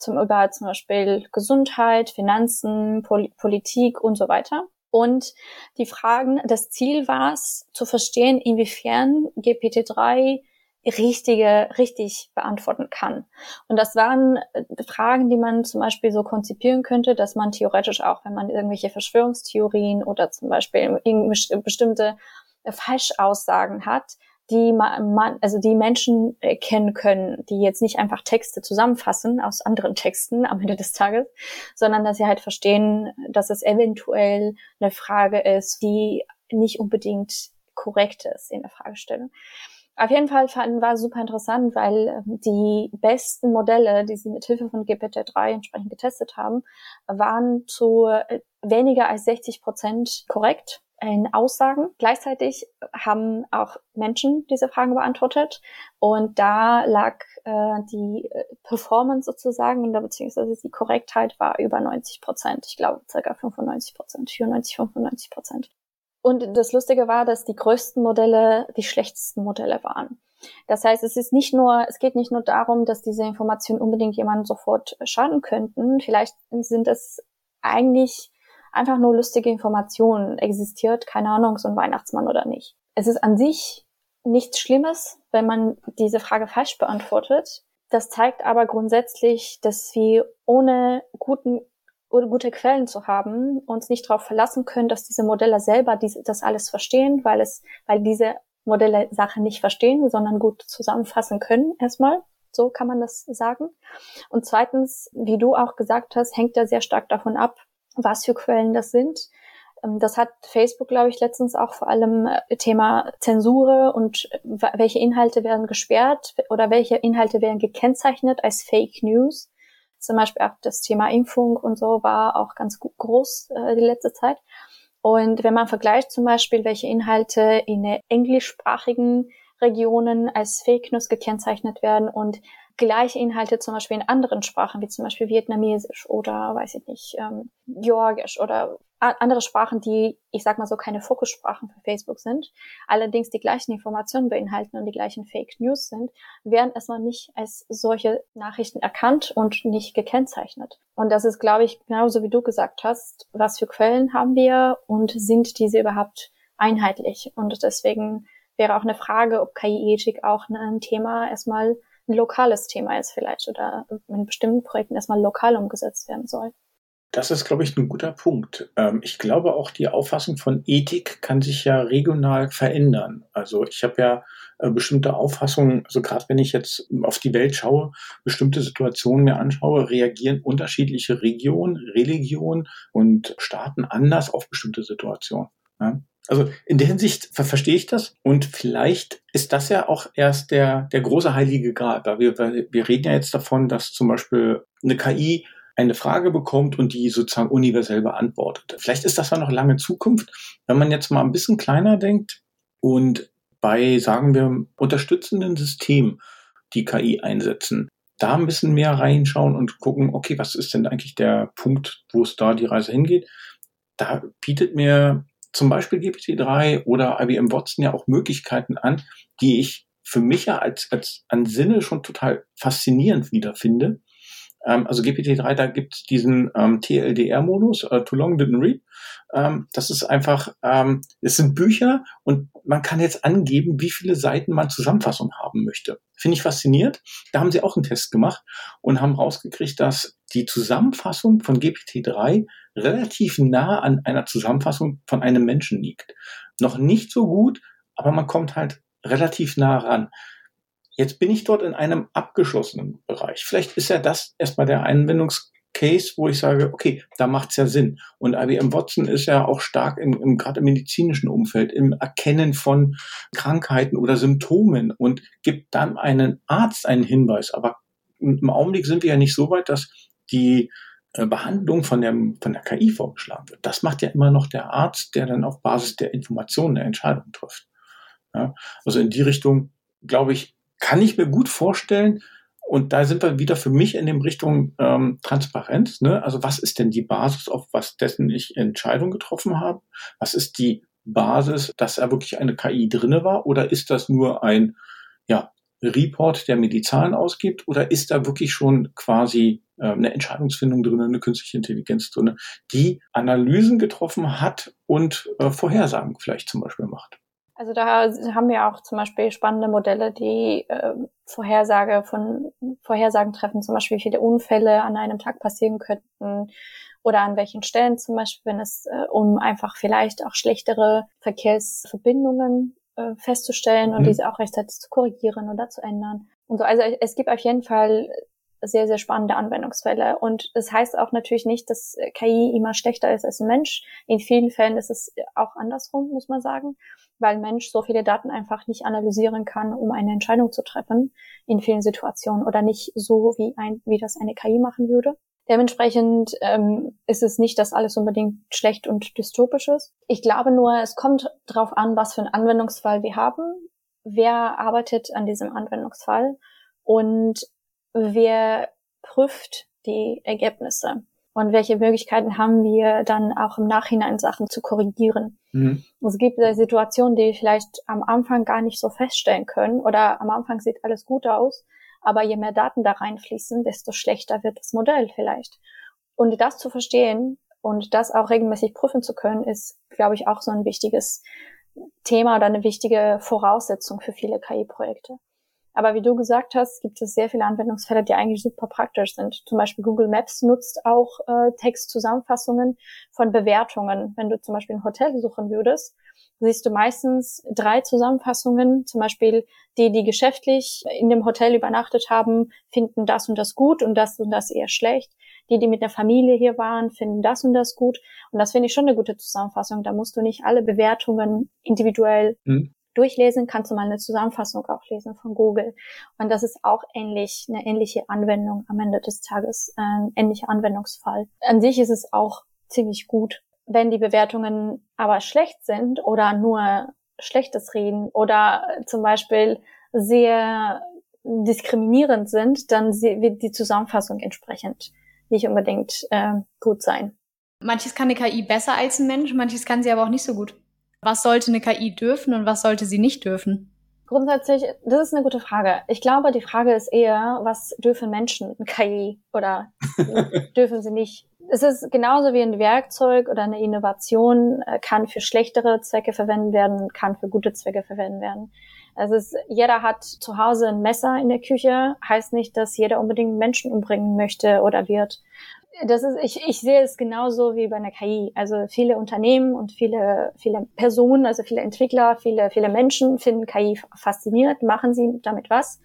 zum über zum Beispiel Gesundheit, Finanzen, Pol Politik und so weiter. Und die Fragen, das Ziel war es, zu verstehen, inwiefern GPT-3 richtige, richtig beantworten kann. Und das waren äh, Fragen, die man zum Beispiel so konzipieren könnte, dass man theoretisch auch, wenn man irgendwelche Verschwörungstheorien oder zum Beispiel bestimmte Falschaussagen hat, die man, also die Menschen kennen können, die jetzt nicht einfach Texte zusammenfassen aus anderen Texten am Ende des Tages, sondern dass sie halt verstehen, dass es eventuell eine Frage ist, die nicht unbedingt korrekt ist in der Fragestellung. Auf jeden Fall fanden, war super interessant, weil ähm, die besten Modelle, die sie mit Hilfe von GPT-3 entsprechend getestet haben, waren zu äh, weniger als 60 Prozent korrekt in Aussagen. Gleichzeitig haben auch Menschen diese Fragen beantwortet und da lag äh, die äh, Performance sozusagen, beziehungsweise die Korrektheit war über 90 Prozent. Ich glaube circa 95 Prozent, 94, 95 Prozent. Und das Lustige war, dass die größten Modelle die schlechtesten Modelle waren. Das heißt, es ist nicht nur, es geht nicht nur darum, dass diese Informationen unbedingt jemandem sofort schaden könnten. Vielleicht sind es eigentlich einfach nur lustige Informationen. Existiert, keine Ahnung, so ein Weihnachtsmann oder nicht. Es ist an sich nichts Schlimmes, wenn man diese Frage falsch beantwortet. Das zeigt aber grundsätzlich, dass wir ohne guten oder gute Quellen zu haben, uns nicht darauf verlassen können, dass diese Modelle selber diese, das alles verstehen, weil es, weil diese Modelle Sachen nicht verstehen, sondern gut zusammenfassen können erstmal. So kann man das sagen. Und zweitens, wie du auch gesagt hast, hängt ja sehr stark davon ab, was für Quellen das sind. Ähm, das hat Facebook, glaube ich, letztens auch vor allem äh, Thema Zensure und äh, welche Inhalte werden gesperrt oder welche Inhalte werden gekennzeichnet als Fake News. Zum Beispiel auch das Thema Impfung und so war auch ganz groß äh, die letzte Zeit. Und wenn man vergleicht zum Beispiel, welche Inhalte in englischsprachigen Regionen als Fake News gekennzeichnet werden und gleiche Inhalte zum Beispiel in anderen Sprachen, wie zum Beispiel Vietnamesisch oder, weiß ich nicht, ähm, Georgisch oder andere Sprachen, die, ich sag mal so, keine Fokussprachen für Facebook sind, allerdings die gleichen Informationen beinhalten und die gleichen Fake News sind, werden erstmal nicht als solche Nachrichten erkannt und nicht gekennzeichnet. Und das ist, glaube ich, genauso wie du gesagt hast, was für Quellen haben wir und sind diese überhaupt einheitlich? Und deswegen wäre auch eine Frage, ob KI-Ethik auch ein Thema erstmal ein lokales Thema ist vielleicht oder in bestimmten Projekten erstmal lokal umgesetzt werden soll. Das ist, glaube ich, ein guter Punkt. Ähm, ich glaube auch, die Auffassung von Ethik kann sich ja regional verändern. Also ich habe ja äh, bestimmte Auffassungen, also gerade wenn ich jetzt auf die Welt schaue, bestimmte Situationen mir anschaue, reagieren unterschiedliche Regionen, Religionen und Staaten anders auf bestimmte Situationen. Also in der Hinsicht ver verstehe ich das und vielleicht ist das ja auch erst der, der große heilige Grad. Weil wir, wir reden ja jetzt davon, dass zum Beispiel eine KI eine Frage bekommt und die sozusagen universell beantwortet. Vielleicht ist das ja noch lange Zukunft. Wenn man jetzt mal ein bisschen kleiner denkt und bei, sagen wir, unterstützenden Systemen die KI einsetzen, da ein bisschen mehr reinschauen und gucken, okay, was ist denn eigentlich der Punkt, wo es da die Reise hingeht? Da bietet mir zum Beispiel GPT-3 oder IBM Watson ja auch Möglichkeiten an, die ich für mich ja als, als an Sinne schon total faszinierend wiederfinde. Ähm, also GPT-3, da gibt es diesen ähm, TLDR-Modus, äh, Too Long Didn't Read. Ähm, das ist einfach, ähm, es sind Bücher und man kann jetzt angeben, wie viele Seiten man Zusammenfassung haben möchte. Finde ich faszinierend. Da haben sie auch einen Test gemacht und haben rausgekriegt, dass die Zusammenfassung von GPT-3 relativ nah an einer Zusammenfassung von einem Menschen liegt. Noch nicht so gut, aber man kommt halt relativ nah ran. Jetzt bin ich dort in einem abgeschlossenen Bereich. Vielleicht ist ja das erstmal der Anwendungscase, wo ich sage, okay, da macht's ja Sinn. Und IBM Watson ist ja auch stark im, im gerade im medizinischen Umfeld, im Erkennen von Krankheiten oder Symptomen und gibt dann einen Arzt einen Hinweis. Aber im Augenblick sind wir ja nicht so weit, dass die äh, Behandlung von, dem, von der KI vorgeschlagen wird. Das macht ja immer noch der Arzt, der dann auf Basis der Informationen eine Entscheidung trifft. Ja, also in die Richtung, glaube ich, kann ich mir gut vorstellen, und da sind wir wieder für mich in dem Richtung ähm, Transparenz. Ne? Also was ist denn die Basis, auf was dessen ich Entscheidung getroffen habe? Was ist die Basis, dass da wirklich eine KI drinne war? Oder ist das nur ein ja, Report, der mir die Zahlen ausgibt? Oder ist da wirklich schon quasi äh, eine Entscheidungsfindung drin, eine künstliche Intelligenz drin, die Analysen getroffen hat und äh, Vorhersagen vielleicht zum Beispiel macht? Also da haben wir auch zum Beispiel spannende Modelle, die äh, Vorhersage von Vorhersagen treffen, zum Beispiel wie viele Unfälle an einem Tag passieren könnten oder an welchen Stellen zum Beispiel, wenn es äh, um einfach vielleicht auch schlechtere Verkehrsverbindungen äh, festzustellen und mhm. diese auch rechtzeitig zu korrigieren oder zu ändern. Und so, also es gibt auf jeden Fall sehr, sehr spannende Anwendungsfälle. Und das heißt auch natürlich nicht, dass KI immer schlechter ist als ein Mensch. In vielen Fällen ist es auch andersrum, muss man sagen weil Mensch so viele Daten einfach nicht analysieren kann, um eine Entscheidung zu treffen in vielen Situationen oder nicht so, wie ein, wie das eine KI machen würde. Dementsprechend ähm, ist es nicht, dass alles unbedingt schlecht und dystopisch ist. Ich glaube nur, es kommt darauf an, was für einen Anwendungsfall wir haben, wer arbeitet an diesem Anwendungsfall und wer prüft die Ergebnisse und welche Möglichkeiten haben wir dann auch im Nachhinein Sachen zu korrigieren. Mhm. Es gibt Situationen, die wir vielleicht am Anfang gar nicht so feststellen können oder am Anfang sieht alles gut aus, aber je mehr Daten da reinfließen, desto schlechter wird das Modell vielleicht. Und das zu verstehen und das auch regelmäßig prüfen zu können, ist, glaube ich, auch so ein wichtiges Thema oder eine wichtige Voraussetzung für viele KI-Projekte. Aber wie du gesagt hast, gibt es sehr viele Anwendungsfälle, die eigentlich super praktisch sind. Zum Beispiel Google Maps nutzt auch äh, Textzusammenfassungen von Bewertungen. Wenn du zum Beispiel ein Hotel suchen würdest, siehst du meistens drei Zusammenfassungen. Zum Beispiel die, die geschäftlich in dem Hotel übernachtet haben, finden das und das gut und das und das eher schlecht. Die, die mit der Familie hier waren, finden das und das gut. Und das finde ich schon eine gute Zusammenfassung. Da musst du nicht alle Bewertungen individuell mhm durchlesen, kannst du mal eine Zusammenfassung auch lesen von Google. Und das ist auch ähnlich, eine ähnliche Anwendung am Ende des Tages, ein ähnlicher Anwendungsfall. An sich ist es auch ziemlich gut. Wenn die Bewertungen aber schlecht sind oder nur Schlechtes reden oder zum Beispiel sehr diskriminierend sind, dann wird die Zusammenfassung entsprechend nicht unbedingt äh, gut sein. Manches kann eine KI besser als ein Mensch, manches kann sie aber auch nicht so gut. Was sollte eine KI dürfen und was sollte sie nicht dürfen? Grundsätzlich, das ist eine gute Frage. Ich glaube, die Frage ist eher, was dürfen Menschen in KI oder dürfen sie nicht? Es ist genauso wie ein Werkzeug oder eine Innovation äh, kann für schlechtere Zwecke verwendet werden, kann für gute Zwecke verwendet werden. Also es, jeder hat zu Hause ein Messer in der Küche, heißt nicht, dass jeder unbedingt Menschen umbringen möchte oder wird das ist, ich, ich sehe es genauso wie bei einer KI. Also viele Unternehmen und viele, viele Personen, also viele Entwickler, viele, viele Menschen finden KI fasziniert, machen sie damit was.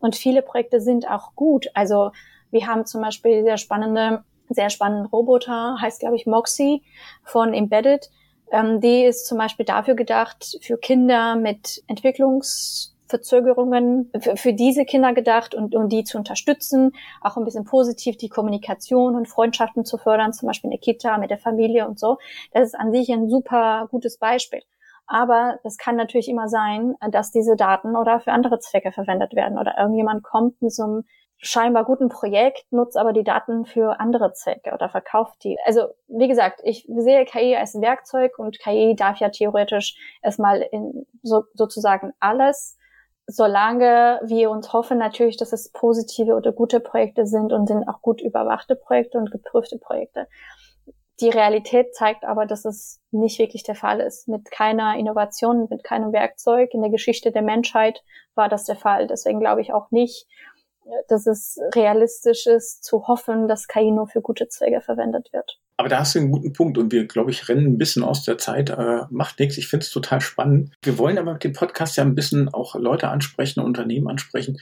Und viele Projekte sind auch gut. Also wir haben zum Beispiel sehr spannende, sehr spannenden Roboter, heißt glaube ich Moxie von Embedded. Ähm, die ist zum Beispiel dafür gedacht, für Kinder mit Entwicklungs Verzögerungen für, diese Kinder gedacht und, um die zu unterstützen, auch ein bisschen positiv die Kommunikation und Freundschaften zu fördern, zum Beispiel in der Kita, mit der Familie und so. Das ist an sich ein super gutes Beispiel. Aber es kann natürlich immer sein, dass diese Daten oder für andere Zwecke verwendet werden oder irgendjemand kommt mit so einem scheinbar guten Projekt, nutzt aber die Daten für andere Zwecke oder verkauft die. Also wie gesagt, ich sehe KI als Werkzeug und KI darf ja theoretisch erstmal in so, sozusagen alles solange wir uns hoffen natürlich, dass es positive oder gute Projekte sind und sind auch gut überwachte Projekte und geprüfte Projekte. Die Realität zeigt aber, dass es nicht wirklich der Fall ist. Mit keiner Innovation, mit keinem Werkzeug in der Geschichte der Menschheit war das der Fall. Deswegen glaube ich auch nicht, dass es realistisch ist zu hoffen, dass KI nur für gute Zwecke verwendet wird. Aber da hast du einen guten Punkt und wir, glaube ich, rennen ein bisschen aus der Zeit. Äh, macht nichts, ich finde es total spannend. Wir wollen aber mit dem Podcast ja ein bisschen auch Leute ansprechen, Unternehmen ansprechen.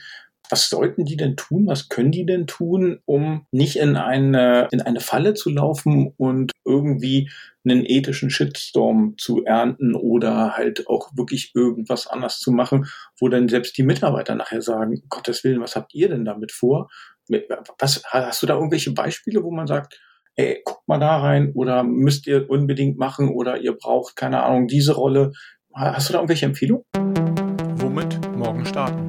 Was sollten die denn tun? Was können die denn tun, um nicht in eine, in eine Falle zu laufen und irgendwie einen ethischen Shitstorm zu ernten oder halt auch wirklich irgendwas anders zu machen, wo dann selbst die Mitarbeiter nachher sagen, Gottes Willen, was habt ihr denn damit vor? Was, hast du da irgendwelche Beispiele, wo man sagt, ey, guckt mal da rein oder müsst ihr unbedingt machen oder ihr braucht, keine Ahnung, diese Rolle. Hast du da irgendwelche Empfehlungen? Womit morgen starten?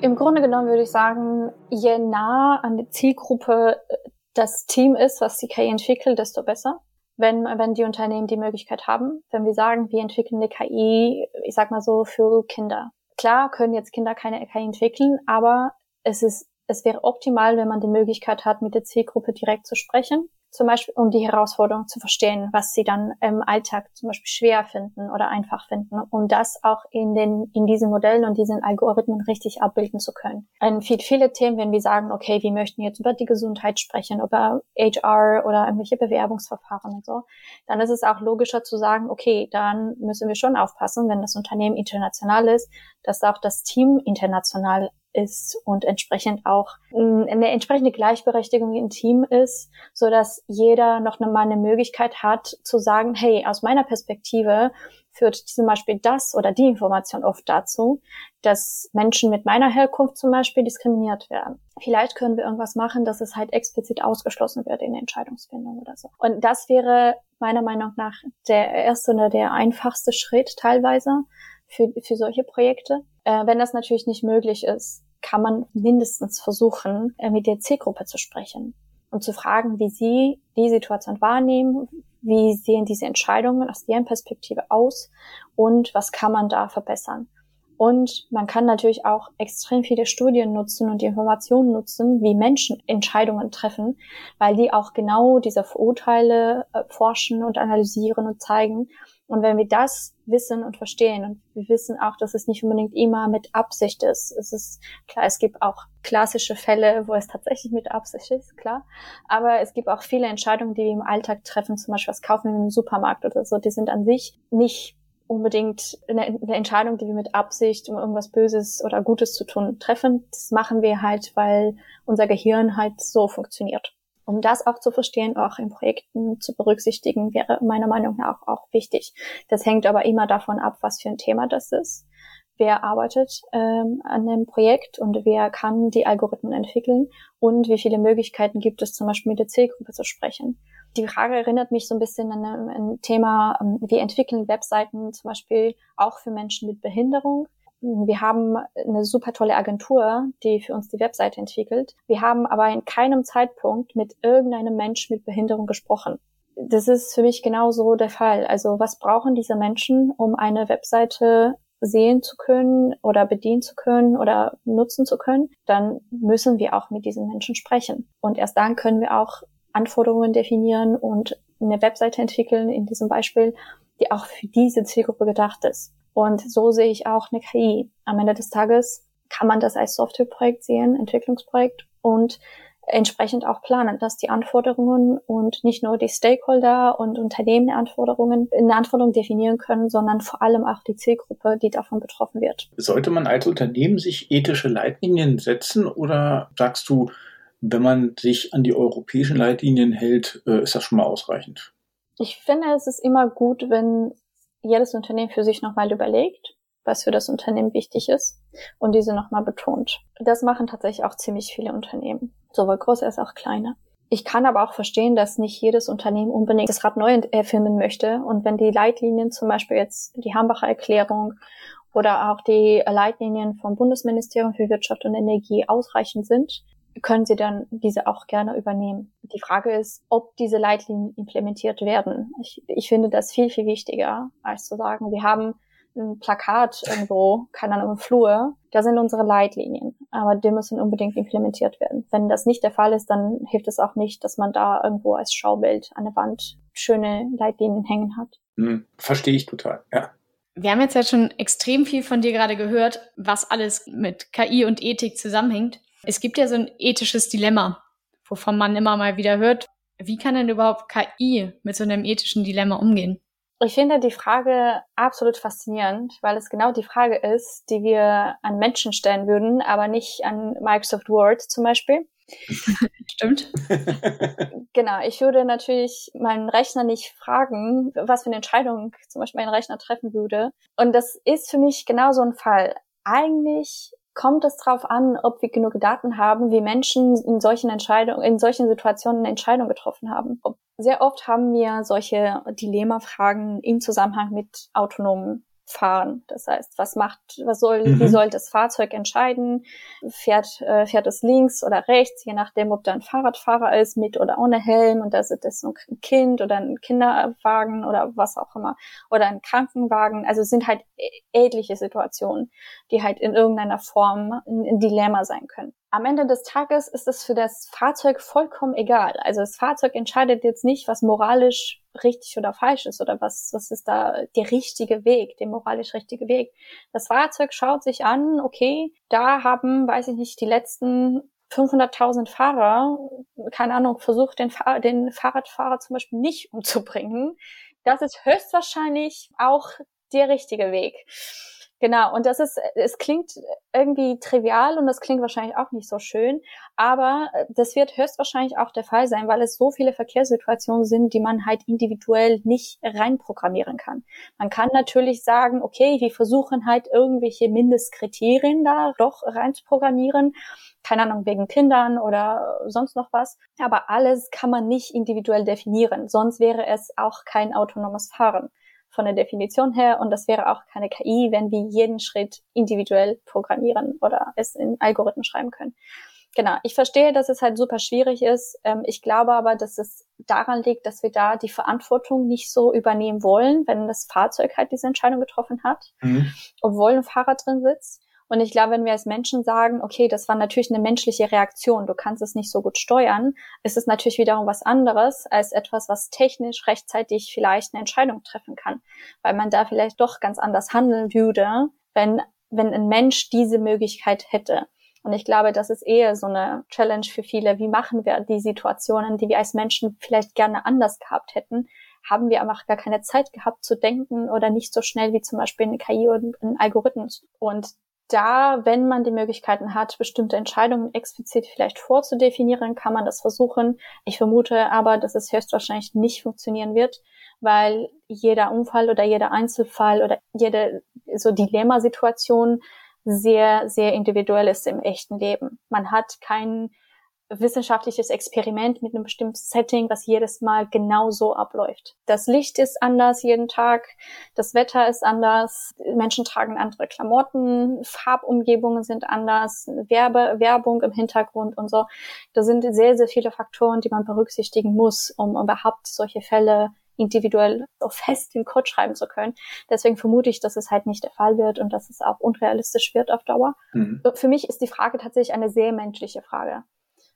Im Grunde genommen würde ich sagen, je nah an die Zielgruppe äh, das Team ist, was die KI entwickelt, desto besser. Wenn, wenn die Unternehmen die Möglichkeit haben, wenn wir sagen, wir entwickeln eine KI, ich sag mal so, für Kinder. Klar können jetzt Kinder keine KI entwickeln, aber es ist es wäre optimal, wenn man die Möglichkeit hat, mit der Zielgruppe direkt zu sprechen. Zum Beispiel, um die Herausforderung zu verstehen, was sie dann im Alltag zum Beispiel schwer finden oder einfach finden, um das auch in den, in diesen Modellen und diesen Algorithmen richtig abbilden zu können. Und viele, viele Themen, wenn wir sagen, okay, wir möchten jetzt über die Gesundheit sprechen, über HR oder irgendwelche Bewerbungsverfahren und so, dann ist es auch logischer zu sagen, okay, dann müssen wir schon aufpassen, wenn das Unternehmen international ist, dass auch das Team international ist und entsprechend auch eine entsprechende Gleichberechtigung im Team ist, so dass jeder noch mal eine Möglichkeit hat zu sagen, hey, aus meiner Perspektive führt zum Beispiel das oder die Information oft dazu, dass Menschen mit meiner Herkunft zum Beispiel diskriminiert werden. Vielleicht können wir irgendwas machen, dass es halt explizit ausgeschlossen wird in der Entscheidungsfindung oder so. Und das wäre meiner Meinung nach der erste oder der einfachste Schritt teilweise für, für solche Projekte. Äh, wenn das natürlich nicht möglich ist, kann man mindestens versuchen, äh, mit der Zielgruppe zu sprechen und zu fragen, wie sie die Situation wahrnehmen, wie sehen diese Entscheidungen aus deren Perspektive aus und was kann man da verbessern. Und man kann natürlich auch extrem viele Studien nutzen und die Informationen nutzen, wie Menschen Entscheidungen treffen, weil die auch genau diese Vorurteile äh, forschen und analysieren und zeigen. Und wenn wir das wissen und verstehen und wir wissen auch, dass es nicht unbedingt immer mit Absicht ist. Es ist klar, es gibt auch klassische Fälle, wo es tatsächlich mit Absicht ist, klar. Aber es gibt auch viele Entscheidungen, die wir im Alltag treffen, zum Beispiel was kaufen wir im Supermarkt oder so. Die sind an sich nicht unbedingt eine, Entscheidung, die wir mit Absicht, um irgendwas Böses oder Gutes zu tun, treffen. Das machen wir halt, weil unser Gehirn halt so funktioniert. Um das auch zu verstehen, auch in Projekten zu berücksichtigen, wäre meiner Meinung nach auch wichtig. Das hängt aber immer davon ab, was für ein Thema das ist. Wer arbeitet ähm, an dem Projekt und wer kann die Algorithmen entwickeln und wie viele Möglichkeiten gibt es zum Beispiel mit der Zielgruppe zu sprechen. Die Frage erinnert mich so ein bisschen an ein Thema, ähm, wir entwickeln Webseiten zum Beispiel auch für Menschen mit Behinderung. Wir haben eine super tolle Agentur, die für uns die Webseite entwickelt. Wir haben aber in keinem Zeitpunkt mit irgendeinem Menschen mit Behinderung gesprochen. Das ist für mich genauso der Fall. Also was brauchen diese Menschen, um eine Webseite sehen zu können oder bedienen zu können oder nutzen zu können, dann müssen wir auch mit diesen Menschen sprechen. Und erst dann können wir auch Anforderungen definieren und eine Webseite entwickeln, in diesem Beispiel, die auch für diese Zielgruppe gedacht ist. Und so sehe ich auch eine KI. Am Ende des Tages kann man das als Softwareprojekt sehen, Entwicklungsprojekt und entsprechend auch planen, dass die Anforderungen und nicht nur die Stakeholder und Unternehmen Anforderungen eine Anforderung definieren können, sondern vor allem auch die Zielgruppe, die davon betroffen wird. Sollte man als Unternehmen sich ethische Leitlinien setzen oder sagst du, wenn man sich an die europäischen Leitlinien hält, äh, ist das schon mal ausreichend? Ich finde, es ist immer gut, wenn jedes Unternehmen für sich nochmal überlegt, was für das Unternehmen wichtig ist und diese nochmal betont. Das machen tatsächlich auch ziemlich viele Unternehmen, sowohl große als auch kleine. Ich kann aber auch verstehen, dass nicht jedes Unternehmen unbedingt das Rad neu erfinden möchte. Und wenn die Leitlinien, zum Beispiel jetzt die Hambacher Erklärung oder auch die Leitlinien vom Bundesministerium für Wirtschaft und Energie ausreichend sind, können Sie dann diese auch gerne übernehmen. Die Frage ist, ob diese Leitlinien implementiert werden. Ich, ich finde das viel, viel wichtiger, als zu sagen, wir haben ein Plakat irgendwo, keine Ahnung, im Flur, da sind unsere Leitlinien, aber die müssen unbedingt implementiert werden. Wenn das nicht der Fall ist, dann hilft es auch nicht, dass man da irgendwo als Schaubild an der Wand schöne Leitlinien hängen hat. Hm, verstehe ich total, ja. Wir haben jetzt ja schon extrem viel von dir gerade gehört, was alles mit KI und Ethik zusammenhängt. Es gibt ja so ein ethisches Dilemma, wovon man immer mal wieder hört. Wie kann denn überhaupt KI mit so einem ethischen Dilemma umgehen? Ich finde die Frage absolut faszinierend, weil es genau die Frage ist, die wir an Menschen stellen würden, aber nicht an Microsoft Word zum Beispiel. Stimmt. genau, ich würde natürlich meinen Rechner nicht fragen, was für eine Entscheidung zum Beispiel mein Rechner treffen würde. Und das ist für mich genau so ein Fall. Eigentlich kommt es darauf an, ob wir genug Daten haben, wie Menschen in solchen Entscheidungen, in solchen Situationen Entscheidungen getroffen haben. Sehr oft haben wir solche Dilemma-Fragen im Zusammenhang mit autonomen fahren. Das heißt, was macht, was soll, mhm. wie soll das Fahrzeug entscheiden? Fährt, äh, fährt es links oder rechts, je nachdem, ob da ein Fahrradfahrer ist, mit oder ohne Helm und da ist es ein Kind oder ein Kinderwagen oder was auch immer oder ein Krankenwagen. Also es sind halt ähnliche Situationen, die halt in irgendeiner Form ein, ein Dilemma sein können am Ende des Tages ist es für das Fahrzeug vollkommen egal. Also das Fahrzeug entscheidet jetzt nicht, was moralisch richtig oder falsch ist oder was, was ist da der richtige Weg, der moralisch richtige Weg. Das Fahrzeug schaut sich an, okay, da haben, weiß ich nicht, die letzten 500.000 Fahrer, keine Ahnung, versucht den, Fahr den Fahrradfahrer zum Beispiel nicht umzubringen. Das ist höchstwahrscheinlich auch der richtige Weg. Genau, und das ist, es klingt irgendwie trivial und das klingt wahrscheinlich auch nicht so schön, aber das wird höchstwahrscheinlich auch der Fall sein, weil es so viele Verkehrssituationen sind, die man halt individuell nicht reinprogrammieren kann. Man kann natürlich sagen, okay, wir versuchen halt irgendwelche Mindestkriterien da doch reinzuprogrammieren, keine Ahnung, wegen Kindern oder sonst noch was. Aber alles kann man nicht individuell definieren, sonst wäre es auch kein autonomes Fahren von der Definition her und das wäre auch keine KI, wenn wir jeden Schritt individuell programmieren oder es in Algorithmen schreiben können. Genau, ich verstehe, dass es halt super schwierig ist. Ähm, ich glaube aber, dass es daran liegt, dass wir da die Verantwortung nicht so übernehmen wollen, wenn das Fahrzeug halt diese Entscheidung getroffen hat, mhm. obwohl ein Fahrer drin sitzt. Und ich glaube, wenn wir als Menschen sagen, okay, das war natürlich eine menschliche Reaktion, du kannst es nicht so gut steuern, ist es natürlich wiederum was anderes als etwas, was technisch rechtzeitig vielleicht eine Entscheidung treffen kann. Weil man da vielleicht doch ganz anders handeln würde, wenn, wenn ein Mensch diese Möglichkeit hätte. Und ich glaube, das ist eher so eine Challenge für viele. Wie machen wir die Situationen, die wir als Menschen vielleicht gerne anders gehabt hätten? Haben wir einfach gar keine Zeit gehabt zu denken oder nicht so schnell wie zum Beispiel eine KI oder ein Algorithmus. Und da, wenn man die Möglichkeiten hat, bestimmte Entscheidungen explizit vielleicht vorzudefinieren, kann man das versuchen. Ich vermute aber, dass es höchstwahrscheinlich nicht funktionieren wird, weil jeder Unfall oder jeder Einzelfall oder jede so Dilemmasituation sehr, sehr individuell ist im echten Leben. Man hat keinen wissenschaftliches Experiment mit einem bestimmten Setting, was jedes Mal genau so abläuft. Das Licht ist anders jeden Tag, das Wetter ist anders, Menschen tragen andere Klamotten, Farbumgebungen sind anders, Werbe, Werbung im Hintergrund und so. Da sind sehr, sehr viele Faktoren, die man berücksichtigen muss, um überhaupt solche Fälle individuell so fest den Code schreiben zu können. Deswegen vermute ich, dass es halt nicht der Fall wird und dass es auch unrealistisch wird auf Dauer. Mhm. Für mich ist die Frage tatsächlich eine sehr menschliche Frage.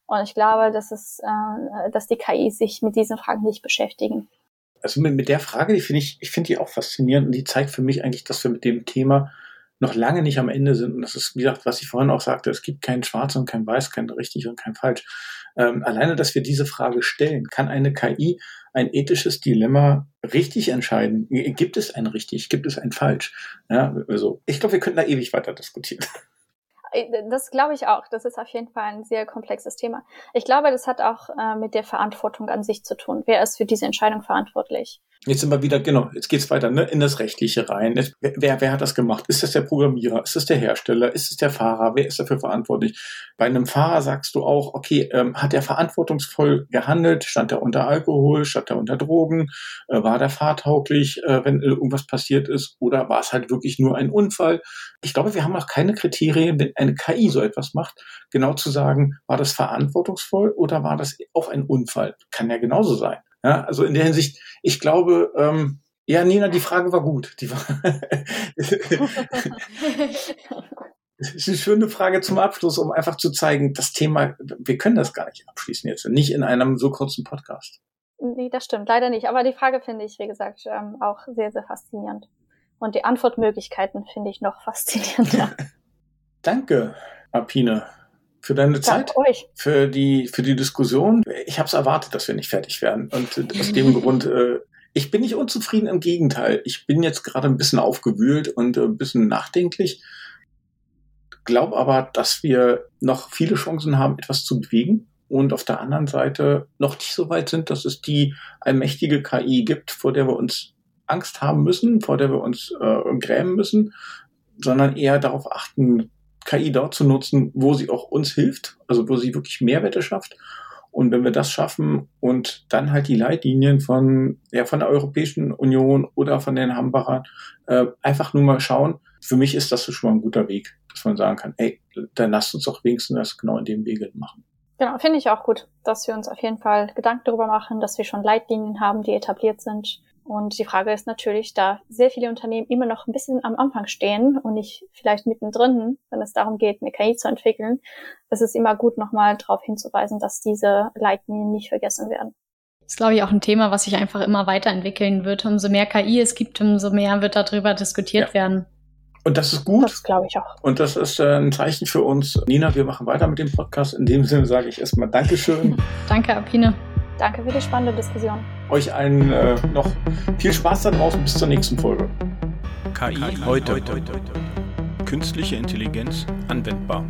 Und ich glaube, dass es, äh, dass die KI sich mit diesen Fragen nicht beschäftigen. Also mit, mit der Frage, die finde ich, ich finde die auch faszinierend und die zeigt für mich eigentlich, dass wir mit dem Thema noch lange nicht am Ende sind. Und das ist, wie gesagt, was ich vorhin auch sagte, es gibt kein Schwarz und kein Weiß, kein richtig und kein falsch. Ähm, alleine, dass wir diese Frage stellen, kann eine KI ein ethisches Dilemma richtig entscheiden? Gibt es ein richtig? Gibt es ein falsch? Ja, also ich glaube, wir könnten da ewig weiter diskutieren. Äh, das glaube ich auch. Das ist auf jeden Fall ein sehr komplexes Thema. Ich glaube, das hat auch äh, mit der Verantwortung an sich zu tun. Wer ist für diese Entscheidung verantwortlich? Jetzt sind wir wieder, genau, jetzt geht's weiter, ne, in das Rechtliche rein. Jetzt, wer, wer hat das gemacht? Ist das der Programmierer? Ist das der Hersteller? Ist es der Fahrer? Wer ist dafür verantwortlich? Bei einem Fahrer sagst du auch, okay, ähm, hat er verantwortungsvoll gehandelt? Stand er unter Alkohol? Stand er unter Drogen? Äh, war der fahrtauglich, äh, wenn irgendwas passiert ist? Oder war es halt wirklich nur ein Unfall? Ich glaube, wir haben noch keine Kriterien, wenn eine KI so etwas macht, genau zu sagen, war das verantwortungsvoll oder war das auch ein Unfall? Kann ja genauso sein. Ja, also in der Hinsicht, ich glaube, ähm, ja, Nina, die Frage war gut. Die war Das ist eine schöne Frage zum Abschluss, um einfach zu zeigen, das Thema, wir können das gar nicht abschließen jetzt, nicht in einem so kurzen Podcast. Nee, das stimmt, leider nicht. Aber die Frage finde ich, wie gesagt, ähm, auch sehr, sehr faszinierend. Und die Antwortmöglichkeiten finde ich noch faszinierender. Danke, Apine für deine Zeit, euch. für die für die Diskussion. Ich habe es erwartet, dass wir nicht fertig werden und aus dem Grund äh, ich bin nicht unzufrieden, im Gegenteil. Ich bin jetzt gerade ein bisschen aufgewühlt und äh, ein bisschen nachdenklich. Glaube aber, dass wir noch viele Chancen haben, etwas zu bewegen und auf der anderen Seite noch nicht so weit sind, dass es die allmächtige KI gibt, vor der wir uns Angst haben müssen, vor der wir uns äh, grämen müssen, sondern eher darauf achten, KI dort zu nutzen, wo sie auch uns hilft, also wo sie wirklich Mehrwerte schafft. Und wenn wir das schaffen und dann halt die Leitlinien von, ja, von der Europäischen Union oder von den Hamburgern äh, einfach nur mal schauen, für mich ist das schon mal ein guter Weg, dass man sagen kann, ey, dann lasst uns doch wenigstens das genau in dem Wege machen. Genau, finde ich auch gut, dass wir uns auf jeden Fall Gedanken darüber machen, dass wir schon Leitlinien haben, die etabliert sind und die Frage ist natürlich, da sehr viele Unternehmen immer noch ein bisschen am Anfang stehen und nicht vielleicht mittendrin, wenn es darum geht, eine KI zu entwickeln, ist es immer gut, nochmal darauf hinzuweisen, dass diese Leitlinien nicht vergessen werden. Das ist, glaube ich, auch ein Thema, was sich einfach immer weiterentwickeln wird. Umso mehr KI es gibt, umso mehr wird darüber diskutiert ja. werden. Und das ist gut. Das glaube ich auch. Und das ist äh, ein Zeichen für uns. Nina, wir machen weiter mit dem Podcast. In dem Sinne sage ich erstmal Dankeschön. Danke, Apine. Danke für die spannende Diskussion. Euch allen äh, noch viel Spaß da draußen bis zur nächsten Folge. KI, KI heute. heute. künstliche Intelligenz anwendbar?